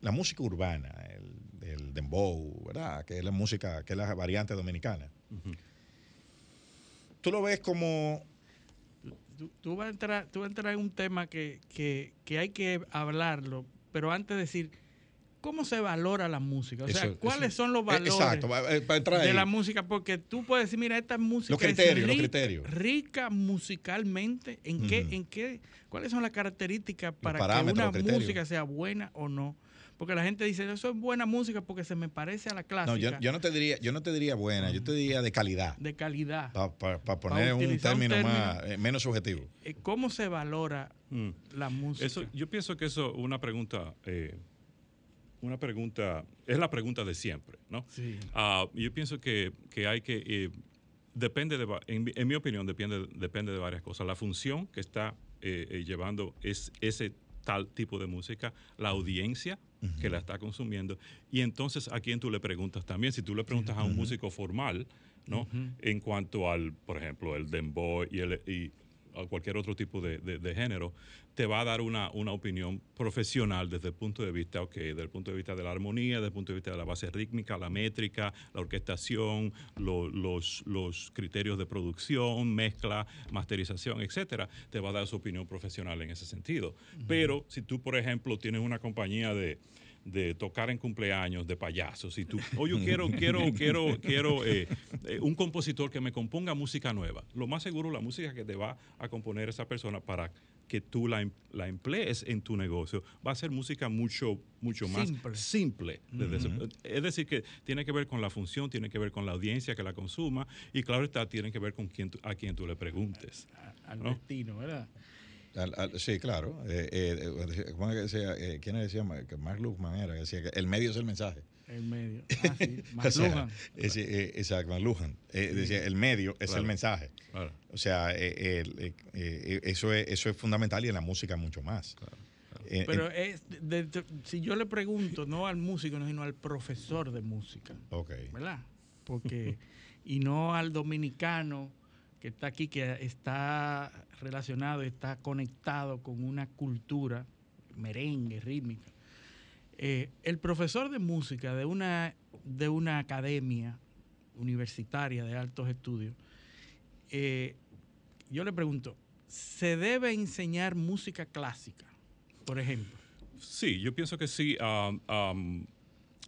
la música urbana, el, el dembow, ¿verdad? Que es la música, que es la variante dominicana. Uh -huh. Tú lo ves como Tú, tú, vas a entrar, tú vas a entrar en un tema que, que, que, hay que hablarlo, pero antes de decir, ¿cómo se valora la música? O sea, eso, ¿cuáles eso, son los valores exacto, para entrar de la música? Porque tú puedes decir, mira, esta música los criterios, es rica, los criterios. rica musicalmente. ¿En, uh -huh. qué, ¿En qué? ¿Cuáles son las características para que una música sea buena o no? Porque la gente dice, eso es buena música porque se me parece a la clásica. No, yo, yo no te diría, yo no te diría buena, yo te diría de calidad. De calidad. Para pa, pa poner un, término un, término más, eh, menos subjetivo. Eh, ¿Cómo se valora mm. la música? Eso, yo pienso que eso es una pregunta, eh, una pregunta, es la pregunta de siempre, ¿no? Sí. Uh, yo pienso que, que hay que, eh, depende de, en, en, mi opinión, depende, depende de varias cosas. La función que está eh, llevando es ese tal tipo de música, la audiencia uh -huh. que la está consumiendo, y entonces a quién tú le preguntas también. Si tú le preguntas a un músico formal, ¿no? En cuanto al, por ejemplo, el dembow y, el, y a cualquier otro tipo de, de, de, género, te va a dar una, una opinión profesional desde el punto de vista, ok, desde el punto de vista de la armonía, desde el punto de vista de la base rítmica, la métrica, la orquestación, lo, los, los criterios de producción, mezcla, masterización, etcétera, te va a dar su opinión profesional en ese sentido. Uh -huh. Pero si tú, por ejemplo, tienes una compañía de de tocar en cumpleaños de payasos y tú, oh, yo quiero, quiero, quiero, quiero eh, eh, un compositor que me componga música nueva. Lo más seguro, la música que te va a componer esa persona para que tú la, em, la emplees en tu negocio va a ser música mucho, mucho más simple. Es decir, que tiene que ver con la función, tiene que ver con la audiencia que la consuma y claro está, tiene que ver con quién a quien tú le preguntes. Al destino, ¿verdad? Sí, claro. Eh, eh, ¿Cómo es que decía? Eh, ¿Quién decía? Que Mark Luhmann era que decía que el medio es el mensaje. El medio. [laughs] Ah, sí. Mark exacto, Mark. Decía, el medio es el mensaje. O sea, eso, es, eso es fundamental y en la música mucho más. Pero es, si yo le pregunto, no al músico, sino al profesor de música. Ok. ¿Verdad? Porque, y no al dominicano que está aquí, que está relacionado, está conectado con una cultura merengue, rítmica. Eh, el profesor de música de una, de una academia universitaria de altos estudios, eh, yo le pregunto, ¿se debe enseñar música clásica, por ejemplo? Sí, yo pienso que sí. Um, um,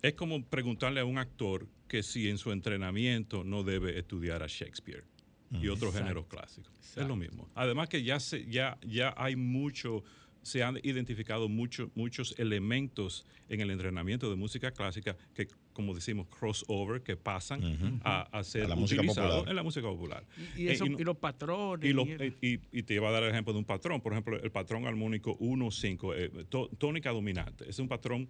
es como preguntarle a un actor que si en su entrenamiento no debe estudiar a Shakespeare y otros géneros clásicos. Es lo mismo. Además que ya, se, ya, ya hay mucho, se han identificado mucho, muchos elementos en el entrenamiento de música clásica que, como decimos, crossover, que pasan a, ser utilizados en la música popular. Y, eh, los patrones. Y, y, te iba a dar el ejemplo de un patrón. Por ejemplo, el patrón armónico 1-5, eh, tónica dominante. Es un patrón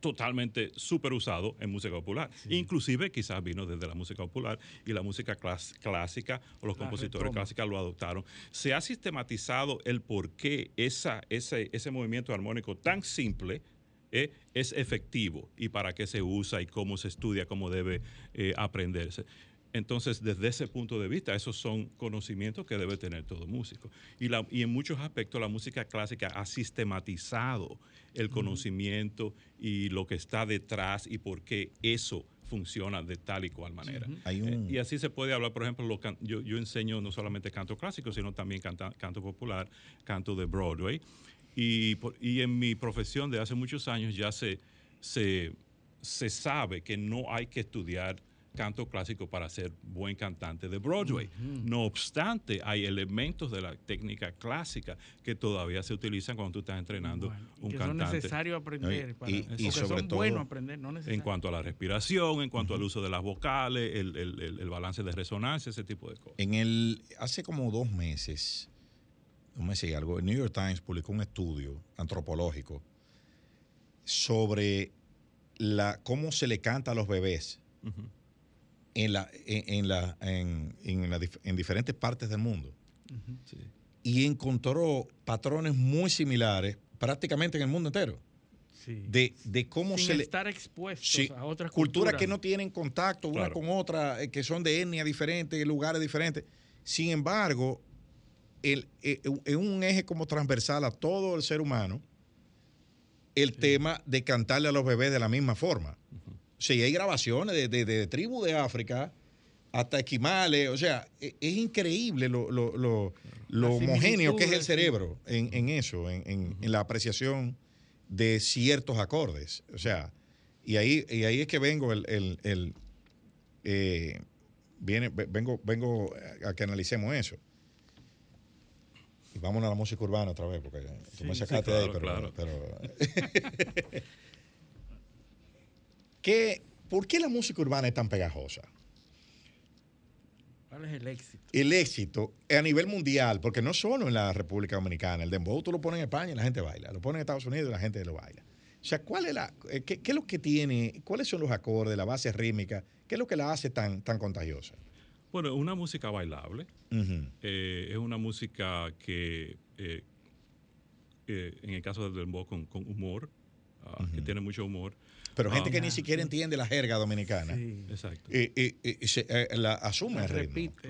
totalmente súper usado en música popular. Inclusive quizás vino desde la música popular y la música clásica o los compositores clásicos lo adoptaron. Se ha sistematizado el por qué esa, ese, ese movimiento armónico tan simple eh, es efectivo y para qué se usa y cómo se estudia, cómo debe eh, aprenderse. Entonces, desde ese punto de vista, esos son conocimientos que debe tener todo músico. Y, la, y en muchos aspectos la música clásica ha sistematizado el conocimiento y lo que está detrás y por qué eso funciona de tal y cual manera. Eh, y así se puede hablar, por ejemplo, yo, yo, enseño no solamente canto clásico, sino también canto popular, canto de Broadway. Y, y, en mi profesión de hace muchos años ya se, se, se sabe que no hay que estudiar canto clásico para ser buen cantante de Broadway. No obstante, hay elementos de la técnica clásica que todavía se utilizan cuando tú estás entrenando un que cantante. Son necesarios aprender. y, sobre todo, aprender, no En cuanto a la respiración, en cuanto al uso de las vocales, el, balance de resonancia, ese tipo de cosas. En el, hace como dos meses, no me sé algo, el New York Times publicó un estudio antropológico sobre la, cómo se le canta a los bebés en, la, en, la, en, en, diferentes partes del mundo. Y encontró patrones muy similares prácticamente en el mundo entero. De, de, cómo se le. estar expuestos a otras culturas. que no tienen contacto una con otra, eh, que son de etnia diferente, lugares diferentes. Sin embargo, el, eh, es un eje como transversal a todo el ser humano el tema de cantarle a los bebés de la misma forma. Sí, hay grabaciones de, de, de tribus de África hasta esquimales. O sea, e, es, increíble lo, homogéneo que es el cerebro en, eso, en, la apreciación de ciertos acordes. O sea, y ahí, y ahí es que vengo el, eh, viene, vengo, vengo a que analicemos eso. Y vámonos a la música urbana otra vez, porque tú me sacaste de ahí, pero, pero [laughs] ¿Por qué la música urbana es tan pegajosa? ¿Cuál es el éxito? El éxito a nivel mundial, porque no solo en la República Dominicana. El dembow tú lo pones en España y la gente baila. Lo pones en Estados Unidos y la gente lo baila. O sea, ¿cuál es la, eh, qué, es lo que tiene, cuáles son los acordes, la base rítmica? ¿Qué es lo que la hace tan, tan contagiosa? Bueno, una música bailable. Eh, es una música que, eh, en el caso del dembow, con, humor, ah, que tiene mucho humor. Pero gente que ni siquiera entiende la jerga dominicana. Exacto. Y, eh, la asume el Repite.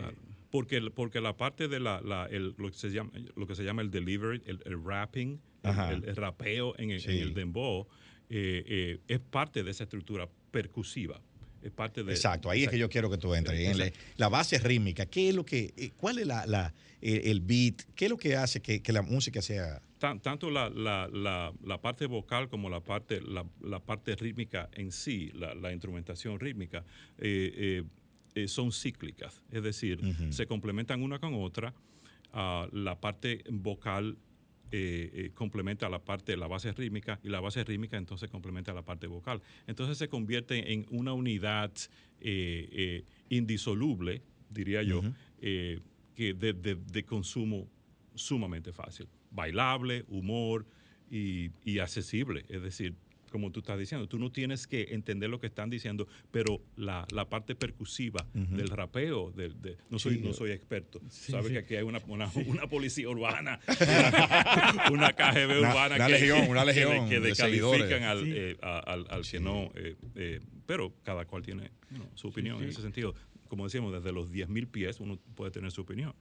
Porque, porque la parte de la, lo, que se llama, lo que se llama el delivery, el, rapping, el, rapeo en el, dembow, eh, eh, es parte de esa estructura percusiva. es parte de... Exacto, ahí es que yo quiero que tú entres. En la, la, base rítmica, ¿qué es lo que, eh, cuál es la, la el, beat? ¿Qué es lo que hace que, que la música sea...? tanto la, la, parte vocal como la parte, la, parte rítmica en sí, la, instrumentación rítmica, eh, eh, son cíclicas, es decir, se complementan una con otra. Uh, la parte vocal eh, eh, complementa la parte de la base rítmica y la base rítmica entonces complementa la parte vocal. Entonces se convierte en una unidad eh, indisoluble, diría yo, que de, de, consumo sumamente fácil. Bailable, humor y, y accesible. Es decir, como tú estás diciendo, tú no tienes que entender lo que están diciendo, pero la, parte percusiva del rapeo, no, soy, no soy experto, sabes que aquí hay una, policía urbana, [laughs] una, KGB urbana una que, legión, una legión que, descalifican al, eh, al, que no, eh, eh, pero cada cual tiene su opinión en ese sentido. Como decíamos, desde los 10.000 pies uno puede tener su opinión.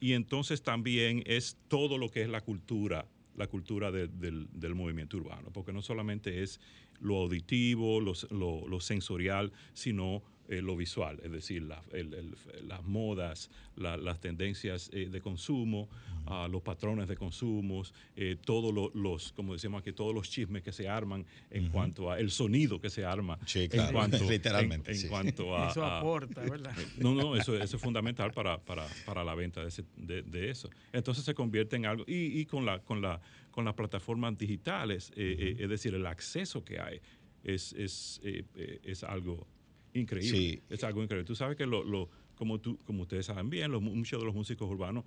y entonces también es todo lo que es la cultura la cultura del, movimiento urbano, porque no solamente es lo auditivo, lo, sensorial, sino eh, lo visual, es decir, las modas, las tendencias eh, de consumo, ah, los patrones de consumos, eh, todos los, como decimos aquí, todos los chismes que se arman en cuanto a el sonido que se arma. en cuanto, [laughs] literalmente. En, cuanto a, eso aporta, ¿verdad? [laughs] No, no, eso, es fundamental para, la venta de, eso. Entonces se convierte en algo, y, con, la, con, la, con las plataformas digitales, es decir, el acceso que hay es, es, es algo increíble. Es algo increíble. Tú sabes que lo, como, tú, como ustedes saben bien, muchos de los músicos urbanos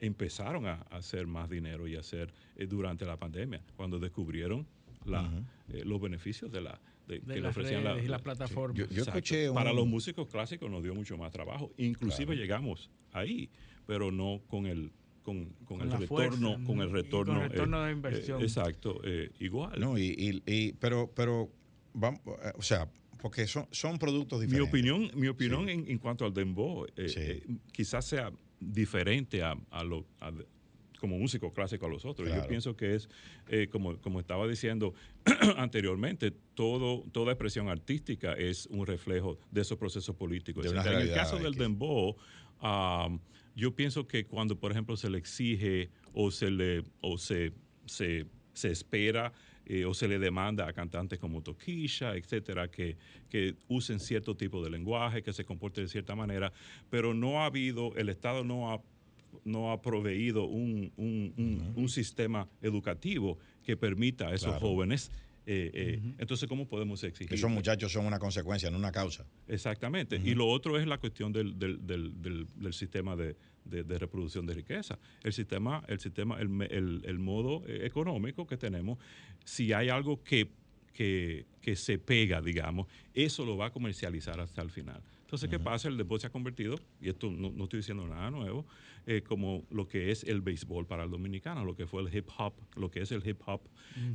empezaron a, hacer más dinero y a hacer eh, durante la pandemia, cuando descubrieron la, eh, los beneficios de la que le ofrecían la, la, plataforma. Yo, escuché Para los músicos clásicos nos dio mucho más trabajo. Inclusive llegamos ahí, pero no con el con, con, el, retorno, con el retorno, con el retorno de inversión. exacto, igual. No, y, y, pero, pero vamos, o sea, porque son, son productos diferentes. Mi opinión, mi opinión en, cuanto al dembow eh, eh, quizás sea diferente a, lo como músico clásico a los otros. Yo pienso que es, eh, como, como estaba diciendo [clears throat] anteriormente, todo, toda expresión artística es un reflejo de esos procesos políticos. en el caso del dembow, yo pienso que cuando, por ejemplo, se le exige o se le o se, se, se espera eh, o se le demanda a cantantes como Toquisha, etcétera, que, que usen cierto tipo de lenguaje, que se comporten de cierta manera, pero no ha habido, el Estado no ha no ha proveído un, un, sistema educativo que permita a esos jóvenes eh, eh, entonces, ¿cómo podemos exigir? Esos muchachos son una consecuencia, no una causa. Exactamente. Y lo otro es la cuestión del, del, del, del sistema de, de, reproducción de riqueza. El sistema, el, sistema el, el, modo eh, económico que tenemos, si hay algo que, que, que, se pega, digamos, eso lo va a comercializar hasta el final. Entonces, ¿qué pasa? El deporte se ha convertido, y esto no, no estoy diciendo nada nuevo, eh, como lo que es el béisbol para el dominicano, lo que fue el hip hop, lo que es el hip hop,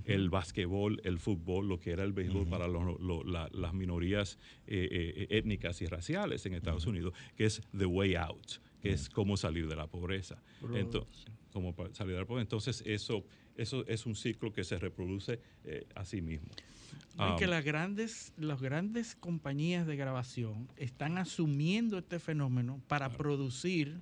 el básquetbol, el fútbol, lo que era el béisbol para las minorías eh, étnicas y raciales en Estados Unidos, que es The Way Out que es cómo salir de la pobreza. Entonces, cómo salir de la pobreza. Entonces, eso, eso es un ciclo que se reproduce eh, a sí mismo. que las grandes, las grandes compañías de grabación están asumiendo este fenómeno para producir,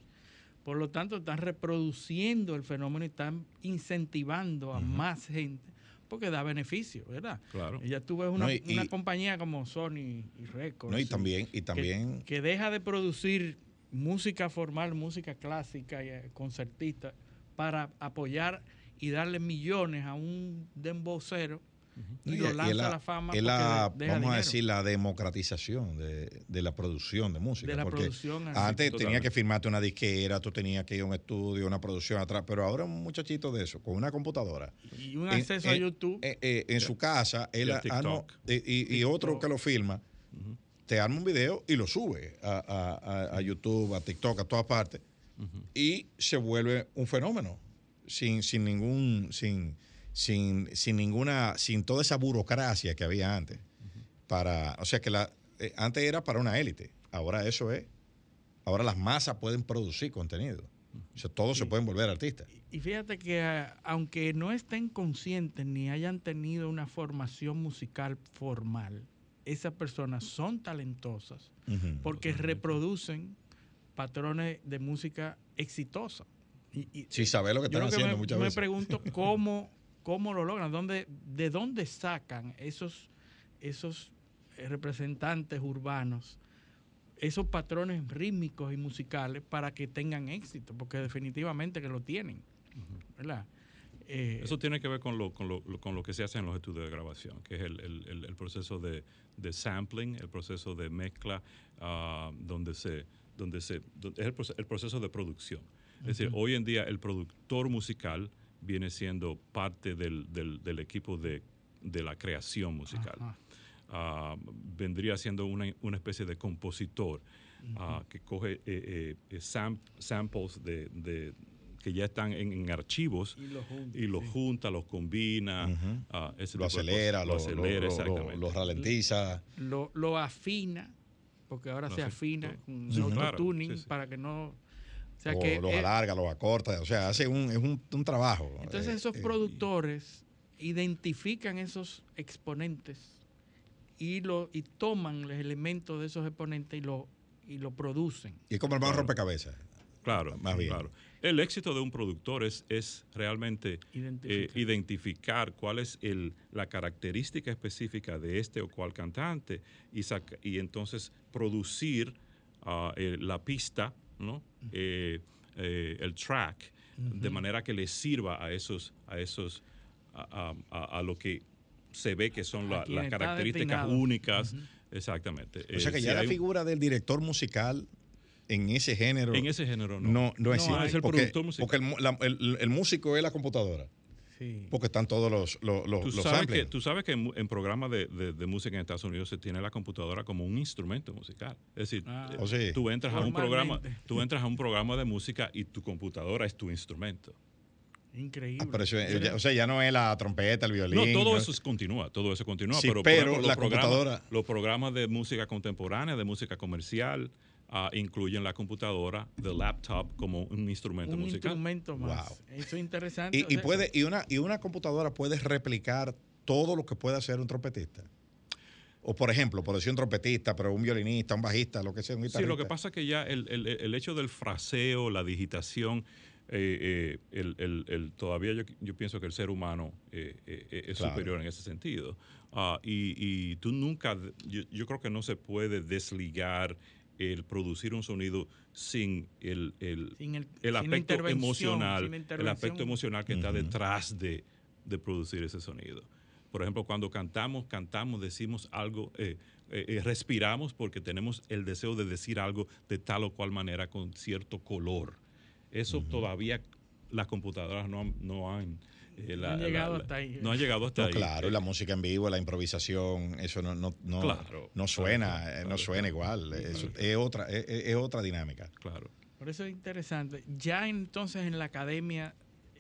por lo tanto están reproduciendo el fenómeno y están incentivando a más gente porque da beneficio, ¿verdad? Claro. Ya tú ves una, compañía como Sony y Records. No, y también, y también que, deja de producir música formal, música clásica y eh, concertista para apoyar y darle millones a un dembocero y, lo lanza a la fama. Es la, vamos a decir, la democratización de, la producción de música. De la porque producción. Antes tenía que firmarte una disquera, tú tenías que ir a un estudio, una producción atrás, pero ahora un muchachito de eso, con una computadora. Y un acceso a YouTube. en su casa, él, y, y, otro que lo firma te arma un video y lo sube a, YouTube, a TikTok, a todas partes. Y se vuelve un fenómeno. Sin, sin ningún, sin, sin, sin ninguna, sin toda esa burocracia que había antes. Para, o sea que la, eh, antes era para una élite. Ahora eso es. Ahora las masas pueden producir contenido. O sea, todos se pueden volver artistas. Y fíjate que ah, aunque no estén conscientes ni hayan tenido una formación musical formal, esas personas son talentosas porque reproducen patrones de música exitosa. Y, sí, sabe lo que están haciendo muchas veces. Me pregunto [laughs] cómo, cómo lo logran, dónde, de dónde sacan esos, esos representantes urbanos esos patrones rítmicos y musicales para que tengan éxito, porque definitivamente que lo tienen. ¿verdad? Eh, Eso tiene que ver con lo, con, lo, con lo, que se hace en los estudios de grabación, que es el, el, el proceso de, de, sampling, el proceso de mezcla, uh, donde se, donde se, es el, el, proceso de producción. Es decir, hoy en día el productor musical viene siendo parte del, del equipo de, de, la creación musical. Uh, vendría siendo una, una, especie de compositor uh, que coge eh, eh, samples de, de que ya están en, archivos y los junta, los combina, ah, lo acelera, lo, acelera, lo, ralentiza. Lo, afina, porque ahora se afina con sí, autotuning para que no... O sea que los alarga, los acorta, o sea, hace un, es un, trabajo. Entonces eh, esos eh, productores identifican esos exponentes y, lo, y toman los elementos de esos exponentes y lo, y lo producen. Y es como el más rompecabezas. Claro, más bien. Claro. El éxito de un productor es, es realmente eh, identificar. cuál es el, la característica específica de este o cual cantante y, y entonces producir ah, eh, la pista, ¿no? Eh, el track, de manera que le sirva a esos, a esos, a, lo que se ve que son las características únicas. Exactamente. O sea que ya la figura del director musical en ese género. En ese género no. No, no, es el productor musical. Porque el, músico es la computadora. Sí. Porque están todos los, los, los, ¿Tú sabes Que, tú sabes que en, programas de, música en Estados Unidos se tiene la computadora como un instrumento musical. Es decir, ah. oh, tú, entras a un programa, tú entras a un programa de música y tu computadora es tu instrumento. Increíble. Ah, o sea, ya no es la trompeta, el violín. No, todo eso continúa, todo eso continúa. pero, pero la computadora. los programas de música contemporánea, de música comercial, incluyen la computadora, the laptop como un instrumento musical. Un instrumento más. Eso es interesante. Y, puede, y, una, y una computadora puede replicar todo lo que puede hacer un trompetista. O por ejemplo, por decir un trompetista, pero un violinista, un bajista, lo que sea, un Sí, lo que pasa es que ya el, el, el hecho del fraseo, la digitación, eh, eh, el, el, todavía yo, yo, pienso que el ser humano eh, es superior en ese sentido. Ah, y, y, tú nunca, yo, yo, creo que no se puede desligar el producir un sonido sin el, el, el, aspecto emocional, el aspecto emocional que está detrás de, de, producir ese sonido. Por ejemplo, cuando cantamos, cantamos, decimos algo, eh, eh, eh, respiramos porque tenemos el deseo de decir algo de tal o cual manera con cierto color. Eso todavía las computadoras no, no han eh, no han llegado hasta ahí. No ha llegado hasta ahí. Claro, la música en vivo, la improvisación, eso no, no, no, no suena, eh, no suena igual. Es, otra, es, otra dinámica. Claro. Por eso es interesante. Ya entonces en la academia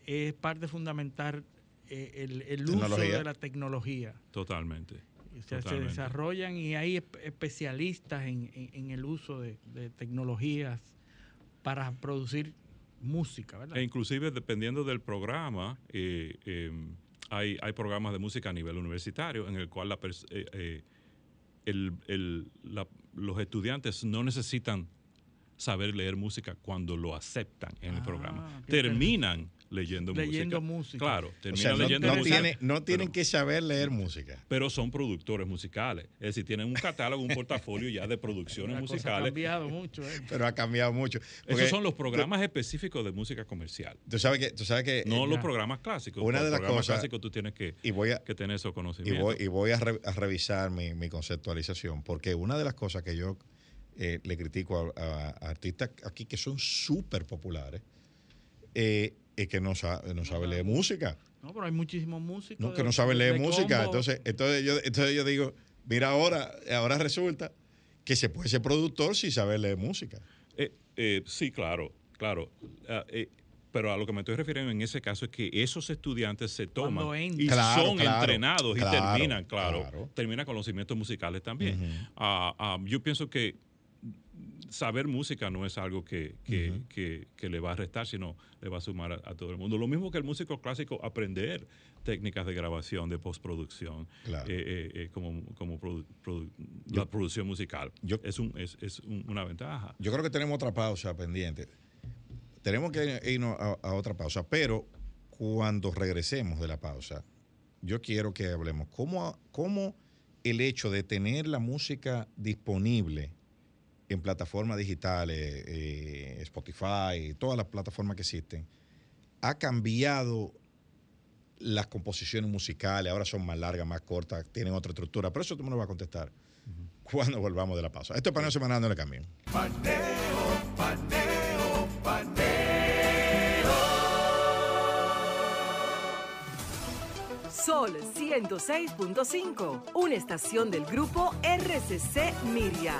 es parte fundamental eh, el, uso de la tecnología. Totalmente. se desarrollan y hay especialistas en, el uso de, de tecnologías para producir música, ¿verdad? E inclusive dependiendo del programa, eh, em, hay, hay, programas de música a nivel universitario en el cual la, eh, eh, el, el, los estudiantes no necesitan saber leer música cuando lo aceptan en el ah, programa. Terminan leyendo, leyendo música. Claro, terminan leyendo no, música. no tienen que saber leer música. Pero son productores musicales. Es decir, tienen un catálogo, un portafolio ya de producciones [laughs] musicales. ha cambiado mucho. ¿eh? [laughs] Pero ha cambiado mucho. Esos son los programas específicos de música comercial. Tú sabes que... Tú sabes que no los programas clásicos. Una de las cosas... clásicos tú tienes que, y voy a, que tener esos conocimientos. Y voy, a, revisar mi, mi conceptualización, porque una de las cosas que yo eh, le critico a, artistas aquí que son súper populares, eh, es que no sabe, no sabe leer música. No, pero hay muchísimos músicos. No, que no sabe leer música. Entonces, entonces, yo, entonces yo digo, mira ahora, ahora resulta que se puede ser productor sin saber leer música. Eh, sí, claro, claro. Ah, pero a lo que me estoy refiriendo en ese caso es que esos estudiantes se toman y son entrenados y terminan, claro, terminan con los cimientos musicales también. Ah, ah, yo pienso que saber música no es algo que, que, le va a restar, sino le va a sumar a, todo el mundo. Lo mismo que el músico clásico, aprender técnicas de grabación, de postproducción, eh, como, como la producción musical. es, un, es, es una ventaja. Yo creo que tenemos otra pausa pendiente. Tenemos que irnos a, otra pausa, pero cuando regresemos de la pausa, yo quiero que hablemos cómo, cómo el hecho de tener la música disponible en plataformas digitales, eh, Spotify, todas las plataformas que existen, ha cambiado las composiciones musicales, ahora son más largas, más cortas, tienen otra estructura. Pero eso tú me lo vas a contestar cuando volvamos de la pausa. Esto es Paneo Semanal, no le cambien. Paneo, paneo, paneo. Sol 106.5, una estación del grupo RCC Miria.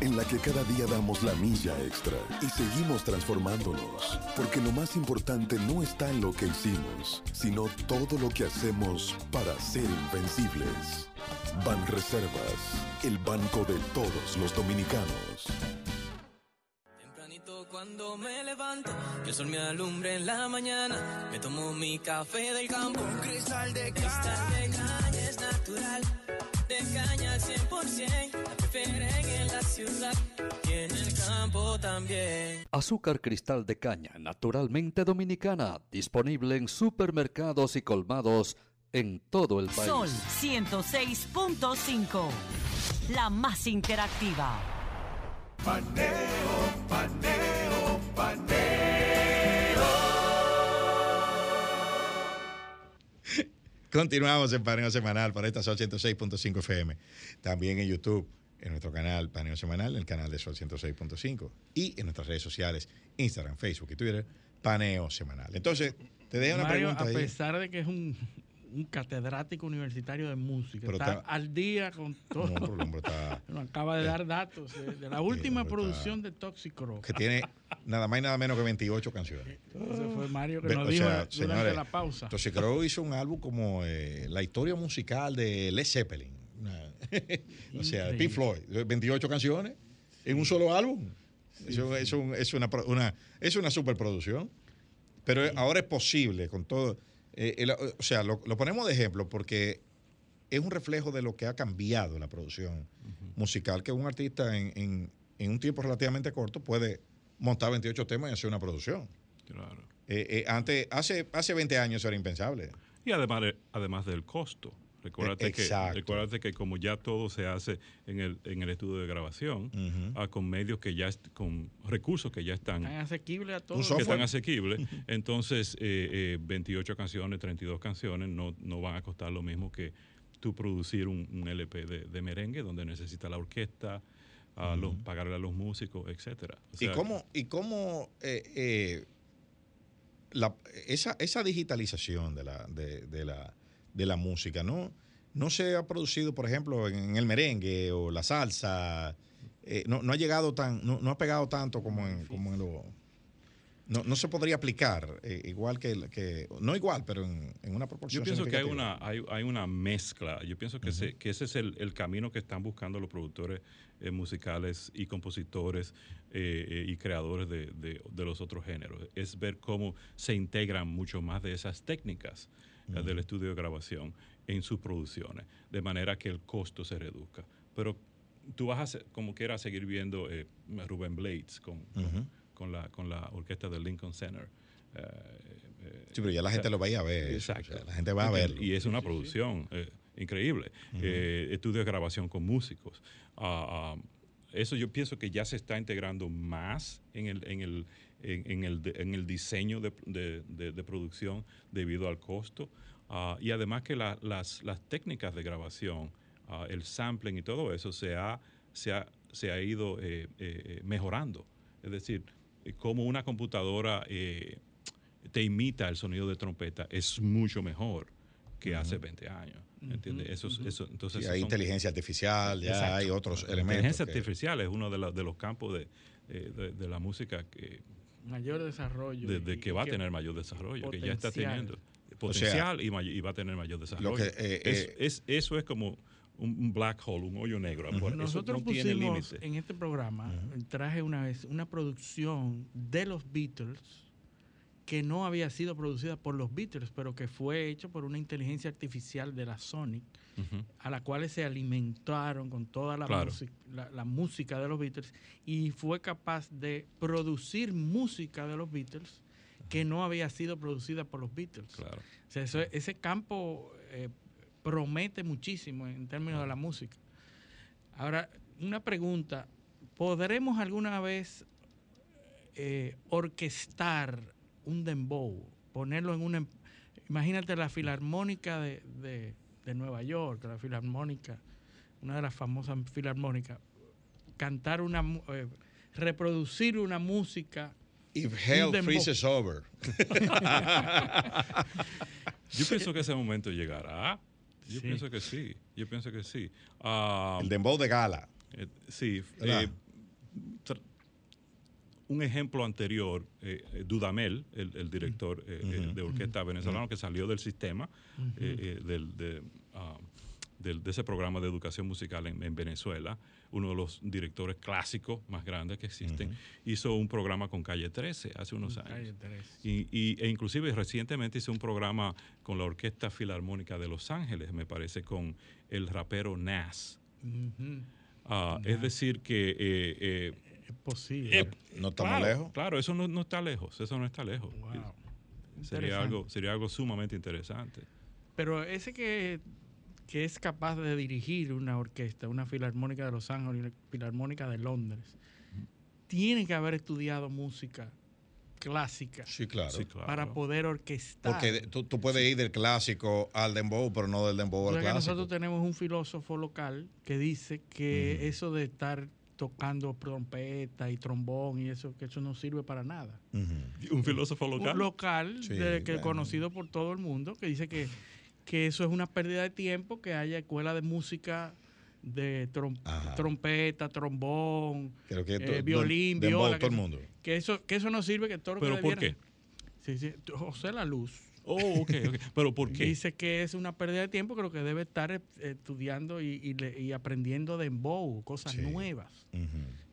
en la que cada día damos la milla extra y seguimos transformándonos, porque lo más importante no está en lo que hicimos, sino todo lo que hacemos para ser invencibles. Ban Reservas, el banco de todos los dominicanos. Tempranito cuando me levanto, el sol me alumbre en la mañana, me tomo mi café del campo, un cristal de caña, es natural de caña al 100%, ciudad y en el campo también. Azúcar cristal de caña, naturalmente dominicana, disponible en supermercados y colmados en todo el país. Sol 106.5, la más interactiva. Paneo, paneo, paneo. Continuamos en Paneo Semanal para esta Sol 106.5 FM. También en YouTube, en nuestro canal Paneo Semanal, en el canal de Sol 106.5. Y en nuestras redes sociales, Instagram, Facebook y Twitter, Paneo Semanal. Entonces, te dejo una pregunta. A pesar de que es un un catedrático universitario de música. está, al día con todo. No, está, [laughs] acaba de dar datos de, la última producción de Toxicro. Que tiene nada más y nada menos que 28 canciones. Ese fue Mario que nos dijo durante la pausa. Toxicro hizo un álbum como eh, la historia musical de Led Zeppelin. [laughs] o sea, Pink Floyd. 28 canciones en un solo álbum. Eso, es, una, una, es una superproducción. Pero ahora es posible con todo eh, o sea, lo, ponemos de ejemplo porque es un reflejo de lo que ha cambiado la producción musical, que un artista en, un tiempo relativamente corto puede montar 28 temas y hacer una producción. Claro. Eh, eh, antes, hace, hace 20 años era impensable. Y además, además del costo. Recuérdate, que, que como ya todo se hace en el, en el estudio de grabación, ah, con medios que ya, con recursos que ya están... Están asequibles a todos. Que están asequibles. [laughs] Entonces, 28 eh, eh, canciones, 32 canciones no, no van a costar lo mismo que tú producir un, LP de, merengue donde necesita la orquesta, a los, pagarle a los músicos, etcétera. ¿Y cómo, y cómo eh, esa, esa digitalización de la, de la de la música, ¿no? No se ha producido, por ejemplo, en, el merengue o la salsa, eh, no, ha llegado tan, no, ha pegado tanto como en, como en lo... No, no se podría aplicar eh, igual que, que, no igual, pero en, una proporción. Yo pienso que hay una, hay, hay, una mezcla. Yo pienso que, que ese es el, el, camino que están buscando los productores eh, musicales y compositores y creadores de, de, de, los otros géneros. Es ver cómo se integran mucho más de esas técnicas del estudio de grabación en sus producciones, de manera que el costo se reduzca. Pero tú vas a, como quieras, seguir viendo eh, Rubén Blades con, con, la, con la orquesta del Lincoln Center. Eh, eh, sí, pero ya la gente lo vaya a ver. Exacto. la gente va a verlo. Y es una producción increíble. estudio de grabación con músicos. Ah, ah, eso yo pienso que ya se está integrando más en el, en el, en, en el, en el diseño de, de- de- de producción debido al costo. Ah, y además que la- las, las técnicas de grabación, ah, el sampling y todo eso se ha, se ha, se ha ido eh, eh, mejorando. Es decir, eh, como una computadora eh, te imita el sonido de trompeta es mucho mejor que hace 20 años. ¿Entiendes? Eso, es- eso, entonces Sí, hay son- inteligencia artificial, ya Exacto. hay otros La elementos. inteligencia que- artificial es uno de, la- de los campos de, eh, de- de la música que, Mayor desarrollo. de, que va a tener mayor desarrollo, que ya está potencial. teniendo potencial y, may- y va a tener mayor desarrollo. que, eh, Es- eh, es- eso es como un, black hole, un hoyo negro. Eso Nosotros no pusimos en este programa, traje una vez una producción de los Beatles que no había sido producida por los Beatles, pero que fue hecho por una inteligencia artificial de la Sonic, Ujú. a la cual se alimentaron con toda la, Claro. música, la, la música de los Beatles y fue capaz de producir música de los Beatles que no había sido producida por los Beatles. Claro. O sea, eso- ese campo eh, promete muchísimo en términos de la música. Ahora, una pregunta. ¿Podremos alguna vez eh, orquestar un dembow? Ponerlo en una... em- Imagínate la filarmónica de, de- de Nueva York, la filarmónica, una de las famosas filarmónicas, cantar una... eh, reproducir una música... If hell freezes over. Yo pienso que ese momento llegará. Yo Sí. pienso que sí. Yo pienso que sí. El dembow de gala. eh, sí. Eh, un ejemplo anterior, eh, eh, Dudamel, el, el director eh, de orquesta venezolano que salió del sistema, Ujú. eh, del- de, ah, del- de ese programa de educación musical en, en Venezuela, uno de los directores clásicos más grandes que existen, hizo un programa con Calle 13 hace unos años. Calle 13. Y, y- e inclusive recientemente hice un programa con la Orquesta Filarmónica de Los Ángeles, me parece, con el rapero Nas. Ah, es decir, que... Es posible. eh, No estamos claro, lejos. Claro, eso no, no está lejos, eso no está lejos. Sería algo, sería algo sumamente interesante. Pero ese que, que es capaz de dirigir una orquesta, una filarmónica de Los Ángeles, una filarmónica de Londres, tiene que haber estudiado música clásica Sí, claro. Sí, claro. para poder orquestar. Porque tú, tú puedes ir del clásico al dembow, pero no del dembow O al sea que clásico. nosotros tenemos un filósofo local que dice que eso de estar tocando trompeta y trombón y eso, que eso no sirve para nada. Un filósofo local. Un local, Sí, de- que bueno. conocido por todo el mundo, que dice que, que eso es una pérdida de tiempo, que haya escuela de música de trom- trompeta, trombón, Creo que eh, violín, viola. todo que, el mundo. Que eso, que eso no sirve, que todo lo ¿Pero que por Sí, sí. José La Luz. Oh, ok, ok. ¿Pero por qué? Dice que es una pérdida de tiempo, que lo que debe estar es estudiando y, y le- y aprendiendo de dembow, cosas nuevas.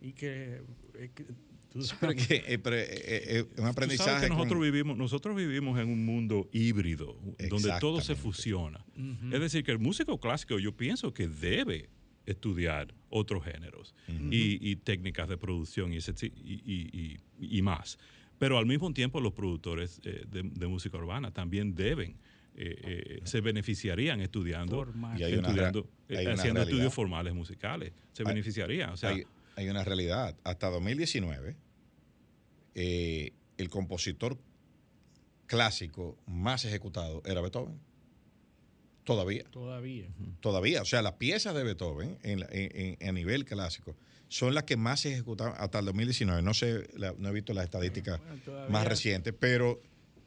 Y que, eh, que tú Pero sabes- que, eh, pero, eh, eh, eh, un aprendizaje. que nosotros con- vivimos, nosotros vivimos en un mundo híbrido, donde todo se fusiona. Es decir, que el músico clásico yo pienso que debe estudiar otros géneros y, y técnicas de producción y, ese ti- y, y- y- y más. Pero al mismo tiempo los productores eh, de, de música urbana también deben, eh, eh, se beneficiarían estudiando, Formal. Y hay estudiando, eh, hay haciendo realidad. estudios formales musicales. Se Hay- beneficiarían. O sea, hay, hay una realidad. Hasta 2019, eh, el compositor clásico más ejecutado era Beethoven. Todavía. Todavía. Todavía. O sea, las piezas de Beethoven en, la- en- en- a nivel clásico son las que más se ejecutaban hasta el 2019. No sé, la- no he visto las estadísticas Bueno, más recientes, pero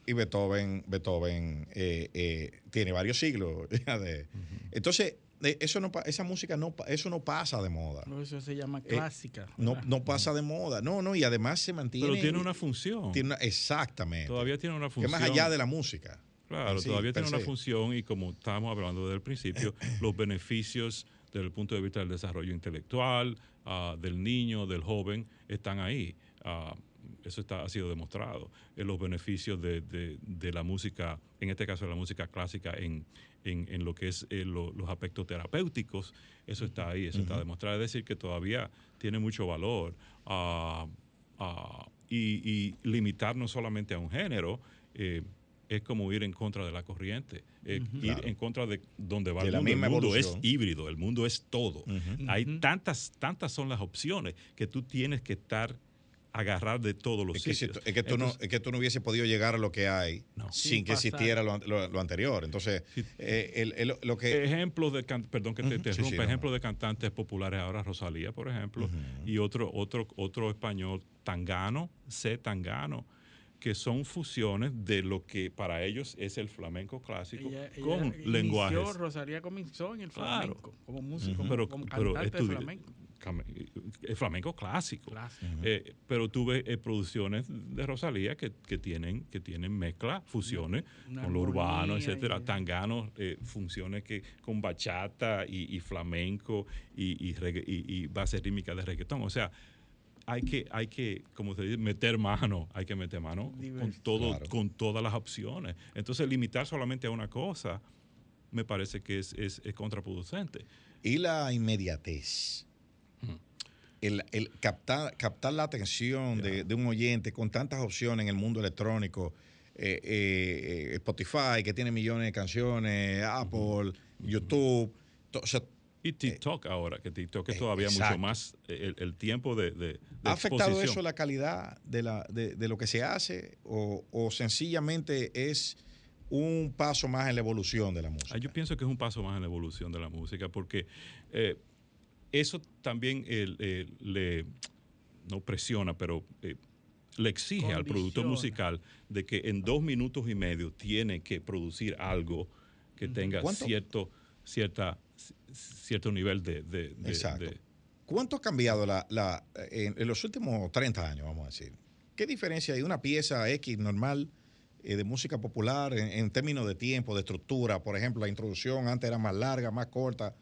y Beethoven, Beethoven eh, eh, tiene varios siglos. [laughs] ya de- Entonces, eh, eso no, pa- esa música no, pa- eso no pasa de moda. No, Eso se llama Eh, clásica. No, no pasa de moda. No, no, y además se mantiene. pero tiene una función. tiene una- exactamente. Todavía tiene una que función. más allá de la música. Claro, Sí, todavía tiene una función y como estábamos hablando desde el principio, [coughs] los beneficios desde el punto de vista del desarrollo intelectual, ah, del niño, del joven, están ahí. Ah, eso está, ha sido demostrado. Eh, los beneficios de, de- de la música, en este caso de la música clásica, en, en- en lo que es eh, lo- los aspectos terapéuticos, eso está ahí, eso está demostrado. Es decir, que todavía tiene mucho valor. Ah, ah, y, y limitar no solamente a un género, eh, es como ir en contra de la corriente, eh, ir Claro. en contra de donde va De el la mundo. El mundo es híbrido, el mundo es todo. Hay tantas, tantas son las opciones que tú tienes que estar agarrar de todos los Es que, si sitios. es que tú no, es que tú no hubiese podido llegar a lo que hay sin, Sin que existiera lo, lo- lo anterior. Entonces, eh, el- el- lo que... ejemplos de can- perdón que te interrumpa, sí, ejemplos de cantantes populares ahora Rosalía por ejemplo y otro otro otro español Tangano C Tangano que son fusiones de lo que para ellos es el flamenco clásico Ella- ella con inició, lenguajes Rosalía comenzó en el Claro. flamenco, como músico, pero, como pero de flamenco. cam- el flamenco clásico. Clásico. Eh, pero tuve eh, producciones de Rosalía que, que tienen que tienen mezcla, fusiones Una con lo urbano, etcétera. y- Tangano, eh, funciones que con bachata y, y flamenco y, y, regga- y- y base rítmica de reggaetón. O sea, hay que, hay que, como se dice, meter mano, hay que meter mano con todo, Claro. con todas las opciones. Entonces, limitar solamente a una cosa me parece que es, es, es contraproducente. Y la inmediatez. El, el captar, captar la atención de, de un oyente con tantas opciones en el mundo electrónico, eh, eh, eh, Spotify, que tiene millones de canciones, Apple, YouTube. to- o sea, Y TikTok ahora, que TikTok es eh, todavía mucho más eh, el, el tiempo de, de, de ¿Ha afectado exposición. eso la calidad de, la, de, de lo que se hace o, o sencillamente es un paso más en la evolución de la música? Ah, yo pienso que es un paso más en la evolución de la música, porque eh, eso también eh, eh, le, no presiona, pero eh, le exige al productor musical de que en dos minutos y medio tiene que producir algo que tenga ¿Cuánto? cierto, cierta, cierto nivel de... de- de- Exacto. de- ¿Cuánto ha cambiado la, la- en, en los últimos 30 años, vamos a decir? ¿Qué diferencia hay una pieza X normal eh, de música popular en, en términos de tiempo, de estructura? Por ejemplo, la introducción antes era más larga, más corta.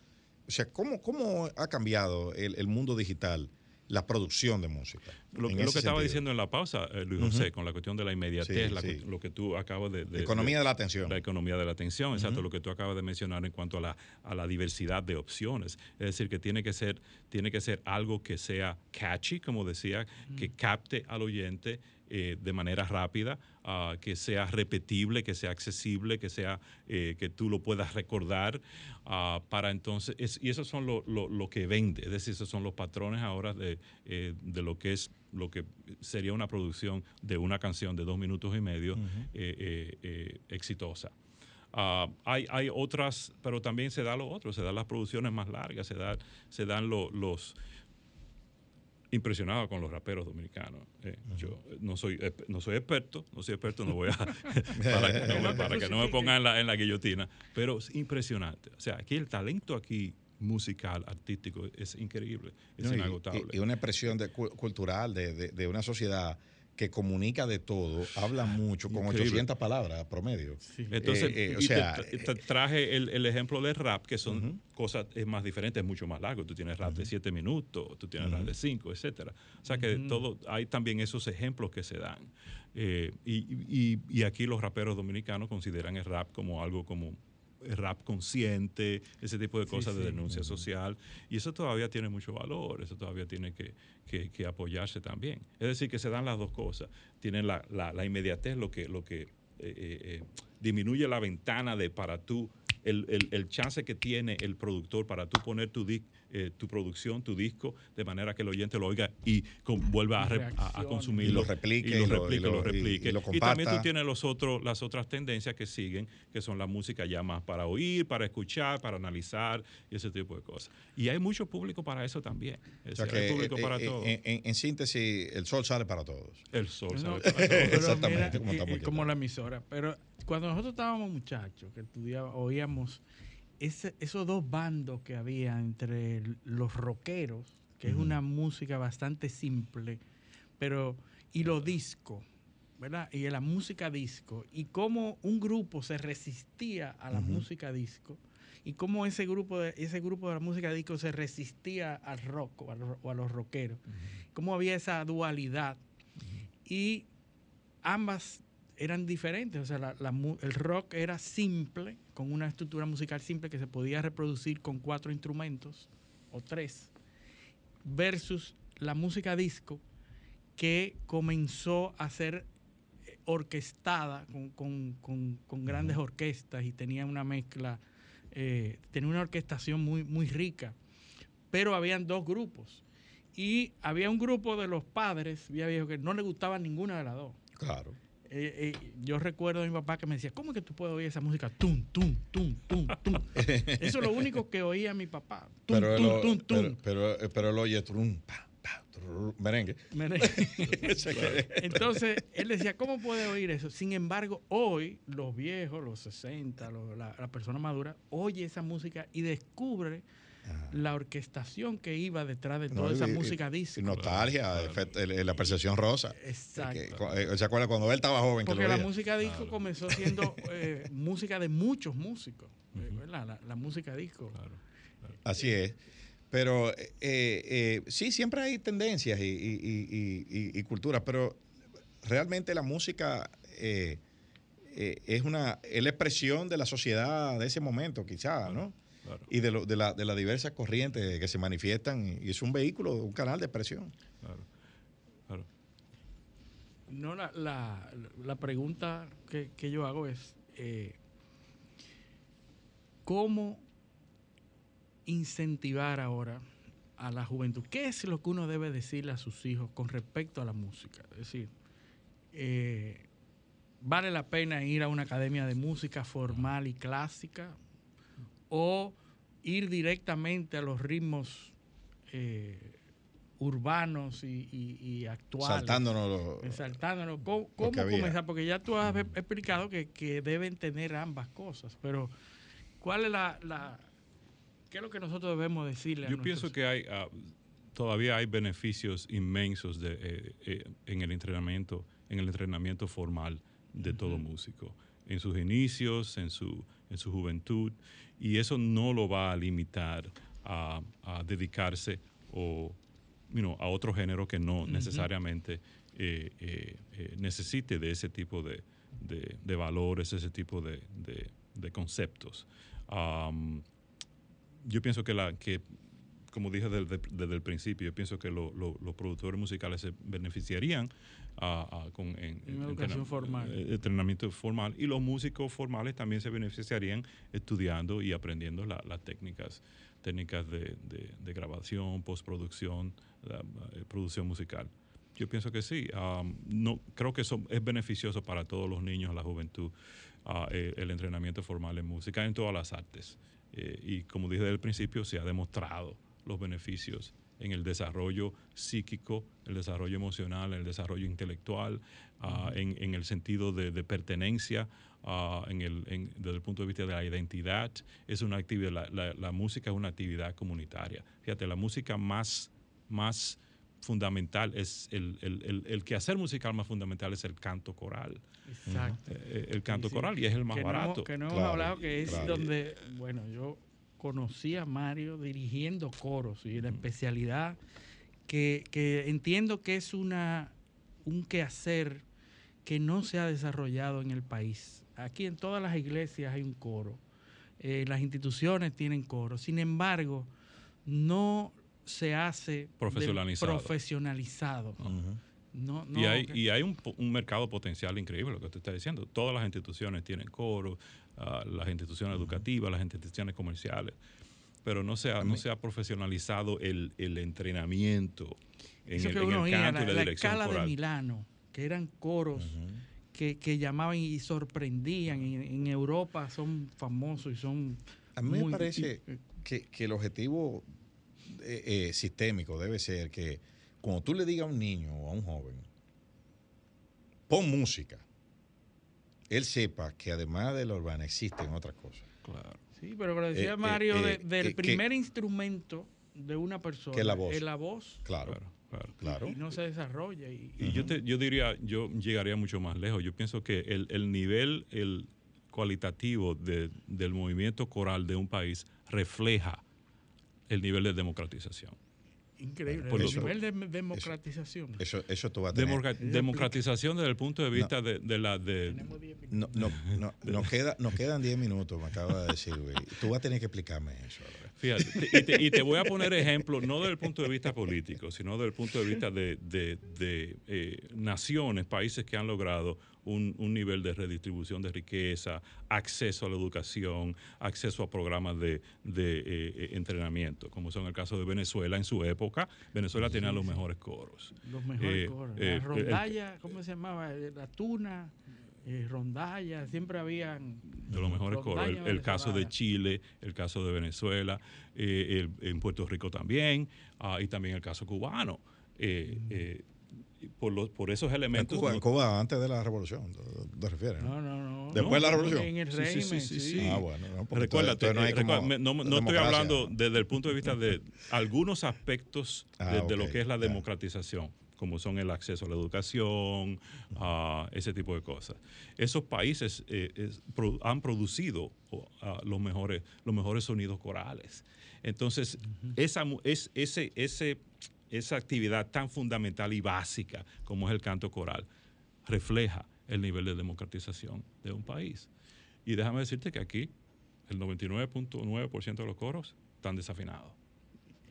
O sea, ¿cómo, cómo ha cambiado el, el mundo digital, la producción de música? Lo, lo que estaba sentido? diciendo en la pausa, eh, Luis con la cuestión de la inmediatez, Sí, la sí. cu- lo que tú acabas de... de- Economía de la atención. La economía de la atención, exacto, lo que tú acabas de mencionar en cuanto a la, a la diversidad de opciones. Es decir, que tiene que ser, tiene que ser algo que sea catchy, como decía, que capte al oyente eh, de manera rápida, ah, que sea repetible, que sea accesible, que sea eh, que tú lo puedas recordar ah, para entonces es- y esos son lo, lo- lo que vende, es decir, esos son los patrones ahora de, eh, de lo que es lo que sería una producción de una canción de dos minutos y medio exitosa. Ah, hay, hay otras, pero también se da lo otro, se dan las producciones más largas, se, da, se dan lo- los impresionado con los raperos dominicanos. eh. Yo no soy no soy experto, no soy experto, no voy a [laughs] para que no me, para que no me pongan en la, en la guillotina, pero es impresionante. O sea, aquí el talento aquí musical, artístico es increíble, es No, inagotable. Y, y una expresión de, cu- cultural de, de- de una sociedad que comunica de todo, habla mucho, con Increíble. 800 palabras promedio. Entonces, Eh, eh, o sea, te, te traje el, el ejemplo del rap, que son cosas es más diferentes, es mucho más largo. Tú tienes rap de 7 minutos, tú tienes rap de 5, etcétera. O sea que todo, hay también esos ejemplos que se dan. Eh, y, y- y aquí los raperos dominicanos consideran el rap como algo como rap consciente, ese tipo de Sí, cosas de sí. denuncia social. Y eso todavía tiene mucho valor, eso todavía tiene que, que- que apoyarse también. Es decir, que se dan las dos cosas. Tienen la, la- la inmediatez, lo que, lo que eh, eh, eh, disminuye la ventana de para tú, el, el- el chance que tiene el productor para tú poner tu, dis- eh, tu producción, tu disco, de manera que el oyente lo oiga y con- vuelva a, re- a- consumirlo. Y lo replique, y lo y lo- replique, y lo- y- replique. y lo también tú tienes los otros, las otras tendencias que siguen, que son la música ya más para oír, para escuchar, para analizar y ese tipo de cosas. Y hay mucho público para eso también. Es o sea hay público eh, para eh, todo. En, en- en síntesis, el sol sale para todos. el sol No, sale para todo. Exactamente, mira, como estamos como la emisora. Pero cuando nosotros estábamos muchachos, que estudiábamos, oíamos ese- esos dos bandos que había entre los rockeros, que es una música bastante simple, pero y los discos, ¿verdad? Y la música disco, y cómo un grupo se resistía a la música disco, y cómo ese grupo de, ese grupo de la música disco se resistía al rock o a, los- o a los rockeros, cómo había esa dualidad. Y ambas eran diferentes, o sea, la- la mu- el rock era simple, con una estructura musical simple que se podía reproducir con cuatro instrumentos o tres, versus la música disco que comenzó a ser orquestada con, con- con- con grandes orquestas y tenía una mezcla, eh, tenía una orquestación muy, muy rica. Pero habían dos grupos. Y había un grupo de los padres, vía viejo, que no le gustaba ninguna de las dos. Claro. Eh, eh, yo recuerdo a mi papá que me decía, ¿cómo es que tú puedes oír esa música? Tum, tum, tum, tum, tum. [laughs] Eso es lo único que oía mi papá. Tum, Pero, él tum, lo- tum, tum. pero, pero, pero él oye trum, pa, pa, tru, merengue. Merengue. [laughs] [laughs] Entonces, él decía, ¿cómo puede oír eso? Sin embargo, hoy los viejos, los 60, los- la, la persona madura, oye esa música y descubre la orquestación que iba detrás de toda No, esa y- música disco. Nostalgia, la percepción rosa. Exacto. Que- eh, ¿Se acuerda cuando él estaba joven? que Porque la música disco comenzó siendo [laughs] eh, música de muchos músicos. eh. La, la música disco. Así es. Pero eh, eh, sí, siempre hay tendencias y, y- culturas, pero realmente la música eh, es una es la expresión de la sociedad de ese momento, quizás, ¿no? Y de, lo- de, la- de las diversas corrientes que se manifiestan, y es un vehículo, un canal de expresión. No, la, la, la pregunta que, que yo hago es, eh, ¿cómo incentivar ahora a la juventud? ¿Qué es lo que uno debe decirle a sus hijos con respecto a la música? Es decir, eh, ¿vale la pena ir a una academia de música formal y clásica? ¿O ir directamente a los ritmos eh, urbanos y, y- y actuales? Saltándonos Saltándonos. ¿Cómo, comenzar? Porque ya tú has explicado que, que deben tener ambas cosas, pero ¿cuál es la, la- qué es lo que nosotros debemos decirle? a Yo pienso que hay ah, todavía hay beneficios inmensos de, eh, eh, en el entrenamiento, en el entrenamiento formal de todo músico, en sus inicios, en su, en su juventud, y eso no lo va a limitar a, a dedicarse o you know, a otro género que no necesariamente eh, eh, eh, necesite de ese tipo de, de- de valores, ese tipo de, de- conceptos. Yo pienso que, la, que como dije desde, desde el principio, yo pienso que lo- lo- los productores musicales se beneficiarían ah, con en- Una educación formal. eh, entrenamiento formal y los músicos formales también se beneficiarían estudiando y aprendiendo la- las técnicas técnicas de, de- de grabación, postproducción, la- eh, producción musical. Yo pienso que sí. am, no, creo que eso es beneficioso para todos los niños, la juventud, eh, el entrenamiento formal en música, en todas las artes. Eh, y como dije desde el principio, se ha demostrado los beneficios en el desarrollo psíquico, el desarrollo emocional, el desarrollo intelectual, ah, en, en el sentido de, de pertenencia, ah, en el, en- desde el punto de vista de la identidad. Es una actividad, la, la- la música es una actividad comunitaria. Fíjate, la música más, más fundamental es el, el, el, el quehacer musical más fundamental es el canto coral. Exacto. Eh, el canto Sí, sí. coral y es el más que no barato. que no hemos Claro, hablado que es claro. donde, bueno, yo conocí a Mario dirigiendo coros y la especialidad que, que entiendo que es una un quehacer que no se ha desarrollado en el país. Aquí en todas las iglesias hay un coro, eh, las instituciones tienen coro, sin embargo, no se hace profesionalizado. No, no, y hay, y hay un, mercado potencial increíble, lo que usted está diciendo. Todas las instituciones tienen coros, ah, las instituciones educativas, las instituciones comerciales, pero no se ha, no se ha profesionalizado el, el entrenamiento en Eso el, que en uno el oía, canto la, y la, la dirección escala de. Milano, que eran coros que, que llamaban y sorprendían. En, en Europa son famosos y son. A mí me parece que, que el objetivo eh, eh, sistémico debe ser que cuando tú le digas a un niño o a un joven, pon música, él sepa que además de la urbana existen otras cosas. Claro. Sí, pero lo decía Eh, eh, Mario, de- eh, del que- primer instrumento de una persona Que es la voz. es la voz. Claro, claro. Y no se desarrolla. Y, Y yo, te- yo diría, yo llegaría mucho más lejos. Yo pienso que el, el nivel el cualitativo de- del movimiento coral de un país refleja el nivel de democratización. Increíble. Por el nivel de democratización. Eso, eso tú vas a tener. Democra- democratización desde el punto de vista de, de la... De, No, no, no, nos, queda, nos quedan 10 minutos, me acaba de decir, güey. Tú vas a tener que explicarme eso. ahora. Fíjate, y te, y te voy a poner ejemplo, no desde el punto de vista político, sino desde el punto de vista de, de- de, eh, naciones, países que han logrado un, un nivel de redistribución de riqueza, acceso a la educación, acceso a programas de, de, eh, eh, entrenamiento, como son el caso de Venezuela en su época. Venezuela tenía los mejores coros. Los mejores Eh, coros. la rondalla, ¿cómo se llamaba? La tuna, eh, rondalla, siempre habían. de los mejores coros. El, caso de. Chile, el caso de Venezuela, eh, el- en Puerto Rico también, ah, y también el caso cubano. Eh, y por, los, por esos En elementos. Cuba, no- en Cuba antes de la revolución, ¿te- ¿te refieres? No, no, no. Después de la revolución. En el Sí, sí, régimen, sí, sí, sí. sí. Ah, bueno, Recuérdate, como recuerda, me- no, estoy hablando desde el punto de vista de algunos aspectos [laughs] Ah, de, de lo que es la ya. democratización, como son el acceso a la educación, a ese tipo de cosas. Esos países eh, es- pro- han producido ah, los, mejores, los mejores sonidos corales. Entonces, esa, mu- es, ese, ese, esa actividad tan fundamental y básica como es el canto coral refleja el nivel de democratización de un país. Y déjame decirte que aquí el 99.9% de los coros están desafinados.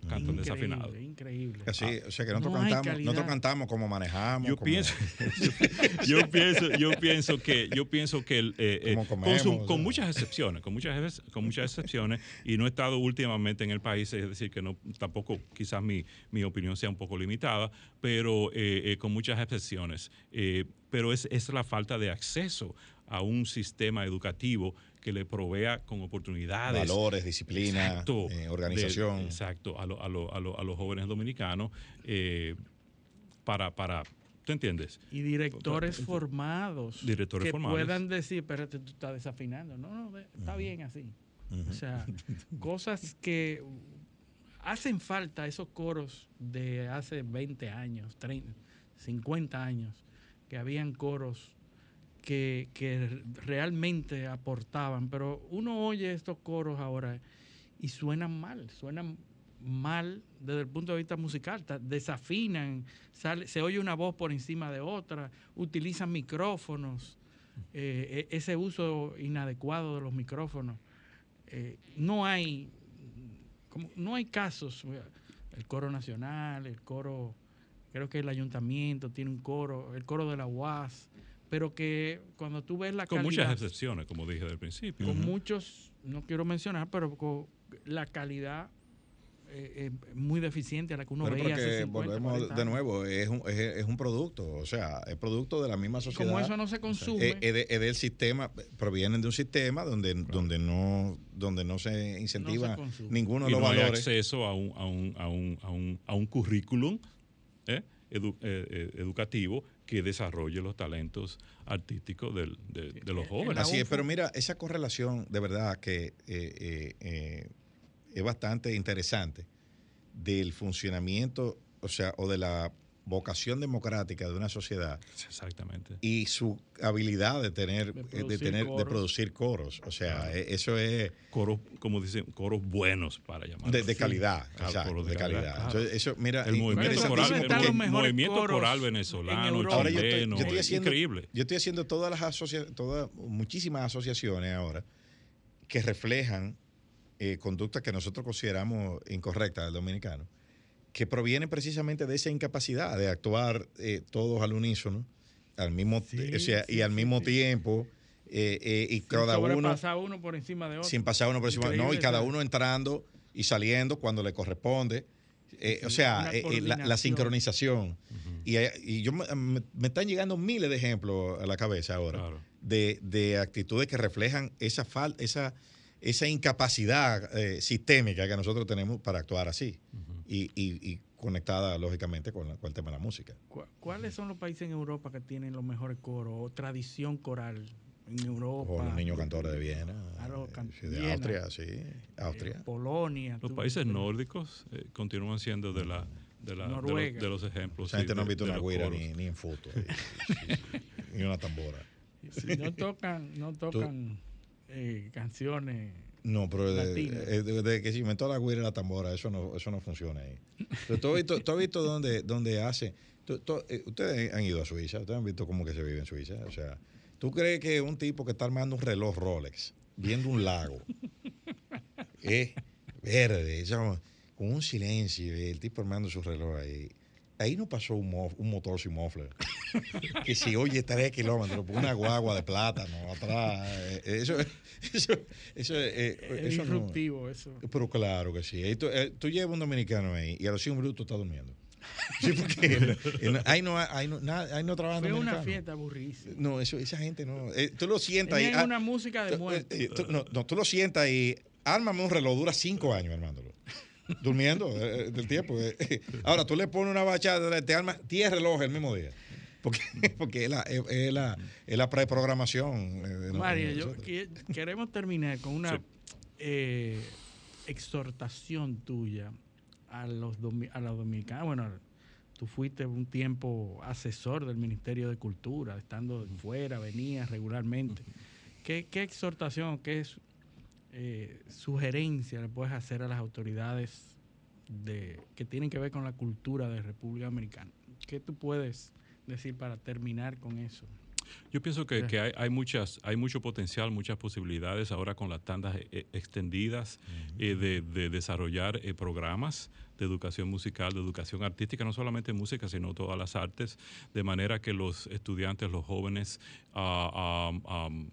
Cantan desafinados. Increíble. Así, Ah. o sea que nosotros No cantamos, nosotros cantamos como manejamos. Yo como- pienso, [laughs] yo pienso, yo pienso que, yo pienso que el, eh, eh, Como con, comemos, su- o con sea. muchas excepciones, con muchas, con muchas excepciones, y no he estado últimamente en el país, es decir, que no, tampoco quizás mi, mi opinión sea un poco limitada, pero eh, eh, con muchas excepciones. Eh, pero es, es la falta de acceso a un sistema educativo que le provea con oportunidades. Valores, disciplina, Exacto, eh, organización. de- exacto, a, lo- a lo- a lo- a los jóvenes dominicanos eh, para, para, ¿tú entiendes? Y directores formados. Directores que formados. puedan decir, espérate, tú estás desafinando. No, no, está bien así. O sea, [laughs] cosas que hacen falta esos coros de hace 20 años, 30, 50 años, que habían coros que, realmente aportaban, pero uno oye estos coros ahora y suenan mal, suenan mal desde el punto de vista musical, desafinan, sale, se oye una voz por encima de otra, utilizan micrófonos, eh, e- ese uso inadecuado de los micrófonos. Eh, no hay como- no hay casos, el coro nacional, el coro, creo que el ayuntamiento tiene un coro, el coro de la UAS, pero que cuando tú ves la Con calidad, muchas excepciones, como dije del principio. con muchos, no quiero mencionar, pero con la calidad eh, eh, muy deficiente a la que uno Pero veía porque hace 50, volvemos 40 de nuevo, es un, es, es un producto, o sea, es producto de la misma sociedad. Como eso no se consume, es, de- es del sistema, provienen de un sistema donde, donde no donde no se incentiva ninguno de y los no hay valores. acceso a un, a un, a un, a un, a un currículum ¿eh? edu- eh, eh, educativo que desarrolle los talentos artísticos del- de, de los jóvenes. Así es, pero mira, esa correlación de verdad que eh, eh, eh, es bastante interesante del funcionamiento, o sea, o de la vocación democrática de una sociedad Exactamente. y su habilidad de tener, eh, de, producir tener, de coros. producir coros. O sea, Claro. eh, eso es Coros, como dicen, coros buenos para llamar. de, de calidad, Claro, exacto, coros de calidad. claro. Entonces, eso, mira, el movimiento coral, el porque- mo- movimiento coral venezolano, Ahora yo estoy, chileno, yo estoy haciendo, increíble. Yo estoy haciendo todas las asociaciones, todas, muchísimas asociaciones ahora que reflejan eh, conductas que nosotros consideramos incorrectas del dominicano, que provienen precisamente de esa incapacidad de actuar eh, todos al unísono, al mismo, o sea, y al mismo tiempo, eh, eh, y sin cada uno por encima de otro. sin pasar uno por encima, no, y cada uno entrando y saliendo cuando le corresponde. Eh, o sea, eh, eh, la, sincronización. y, eh, y yo me, están llegando miles de ejemplos a la cabeza ahora de, de actitudes que reflejan esa falta, esa, esa incapacidad sistémica que nosotros tenemos para actuar así. Y, y- y conectada, lógicamente, con, la- con el tema de la música. ¿Cu- ¿Cuáles son los países en Europa que tienen los mejores coros o tradición coral en Europa? O los niños cantores de Viena. Ah, los can- sí, de Viena, Austria, sí. Austria. Polonia. Los tú- países nórdicos eh, continúan siendo de, la, de, la, de, los, de los ejemplos. Esa sí, gente no ha visto una coros. ni, ni en foto. [laughs] ni una tambora. Si no tocan, no tocan eh, canciones. No, pero de- Latinas. eh, desde que se inventó la guira y la tambora, eso no, eso no funciona ahí. Pero ¿tú, has visto, tú has visto dónde, dónde hace? tú- tú- eh, ustedes han ido a Suiza, ustedes han visto cómo que se vive en Suiza. O sea, ¿tú crees que un tipo que está armando un reloj Rolex, viendo un lago, [laughs] eh, verde, con un silencio, el tipo armando su reloj ahí. Ahí no pasó un, mo- un motor sin muffler. [laughs] que si oye tres kilómetros por una guagua de plátano atrás. eh, Eso, eso, eso, eh, Es eso no- disruptivo eso. pero claro que sí. Tú, eh, tú llevas un dominicano ahí y a los 5 minutos está durmiendo. Sí, porque ahí no, ahí no, nada- ahí no trabajan Fue una fiesta aburrísima. No, eso, esa gente no. eh, tú lo sientas ahí. Ah, una música de muerte. eh, tú- no, no, tú lo sientas ahí. Ármame un reloj, dura cinco años armándolo. Durmiendo eh, eh, del tiempo. eh. [laughs] Ahora tú le pones una bachata, te arma 10 relojes el mismo día. Porque, [laughs] porque es, la, es, la, es la preprogramación. de yo que- queremos terminar con una eh, exhortación tuya a los, a los dominicanos. Bueno, tú fuiste un tiempo asesor del Ministerio de Cultura, estando fuera, venías regularmente. ¿Qué, qué exhortación, qué es, eh, sugerencia le puedes hacer a las autoridades de, que tienen que ver con la cultura de República Dominicana? ¿Qué tú puedes decir para terminar con eso? Yo pienso que, que hay, hay muchas, hay mucho potencial, muchas posibilidades ahora con las tandas eh, extendidas eh, de, de desarrollar eh, programas de educación musical, de educación artística, no solamente música, sino todas las artes, de manera que los estudiantes, los jóvenes, am,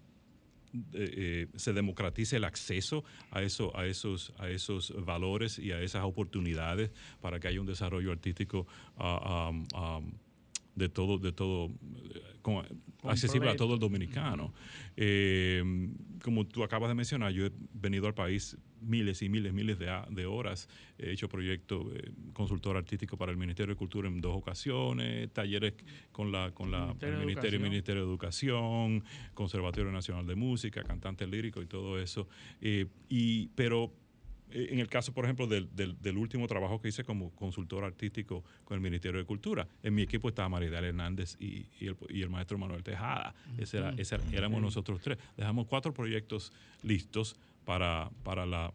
eh, eh, se democratice el acceso a, eso, a, esos, a esos valores y a esas oportunidades para que haya un desarrollo artístico ah, am, am, de todo, de todo eh, accesible a todo el dominicano. Eh, como tú acabas de mencionar, yo he venido al país miles y miles, miles de, de horas. He hecho proyectos eh, consultor artístico para el Ministerio de Cultura en dos ocasiones, talleres con la con la Ministerio el Ministerio, Educación. Ministerio de Educación, Conservatorio Nacional de Música, cantante lírico y todo eso. Eh, y pero en el caso, por ejemplo, del, del- del último trabajo que hice como consultor artístico con el Ministerio de Cultura, en mi equipo estaba Maridal Hernández y, y el, y el maestro Manuel Tejada. Ese era, ese era- éramos nosotros tres. Dejamos cuatro proyectos listos para, para la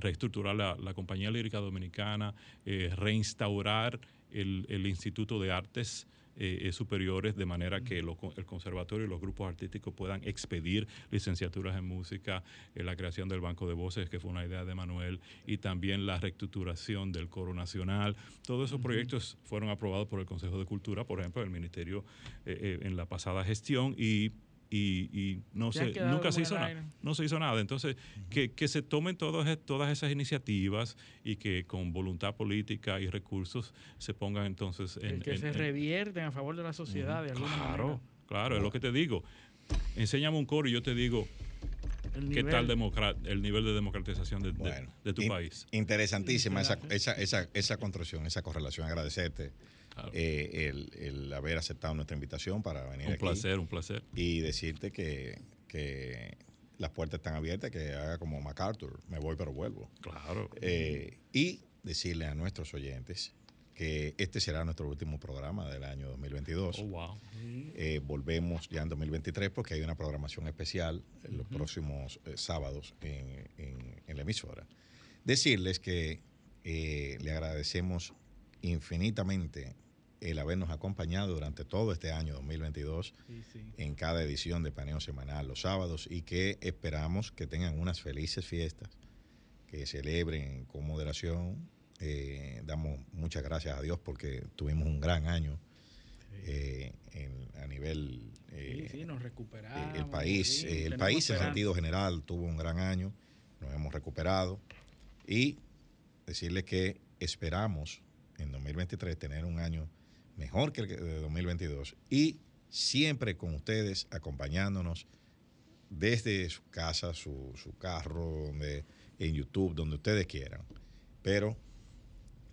reestructurar la, la compañía lírica dominicana, eh, reinstaurar el, el Instituto de Artes eh, eh, Superiores de manera que lo- el conservatorio y los grupos artísticos puedan expedir licenciaturas en música, eh, la creación del Banco de Voces, que fue una idea de Manuel, y también la reestructuración del Coro Nacional. Todos esos proyectos fueron aprobados por el Consejo de Cultura, por ejemplo, el Ministerio eh, eh, en la pasada gestión y... Y, y no se, nunca se hizo nada no se hizo nada. Entonces, que, que se tomen todas, todas esas iniciativas y que con voluntad política y recursos se pongan entonces en... que en- se en- revierten a favor de la sociedad de alguna Claro, manera. claro, es lo que te digo. Enséñame un coro y yo te digo qué tal el nivel de democratización de, de- de tu In- país. Interesantísima esa, esa, esa, esa construcción, esa correlación. Agradecerte eh, el, el haber aceptado nuestra invitación para venir Un aquí. placer, un placer. Y decirte que, que las puertas están abiertas, que haga como MacArthur, me voy pero vuelvo. Claro. Eh, y decirle a nuestros oyentes que este será nuestro último programa del año 2022. Oh, wow. Eh, volvemos ya en 2023 porque hay una programación especial en los próximos eh, sábados en, en- en la emisora. Decirles que eh, le agradecemos infinitamente el habernos acompañado durante todo este año 2022 en cada edición de Paneo Semanal los sábados y que esperamos que tengan unas felices fiestas, que celebren con moderación. Eh, damos muchas gracias a Dios porque tuvimos un gran año eh, en- a nivel eh, Sí, sí, nos recuperamos. el país, sí, el país en sentido general tuvo un gran año, nos hemos recuperado y decirles que esperamos en 2023 tener un año mejor que el de 2022 y siempre con ustedes acompañándonos desde su casa, su, su carro, donde, en YouTube, donde ustedes quieran, pero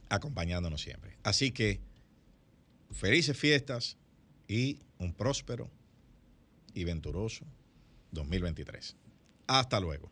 acompañándonos siempre. Así que felices fiestas y un próspero y venturoso 2023. Hasta luego.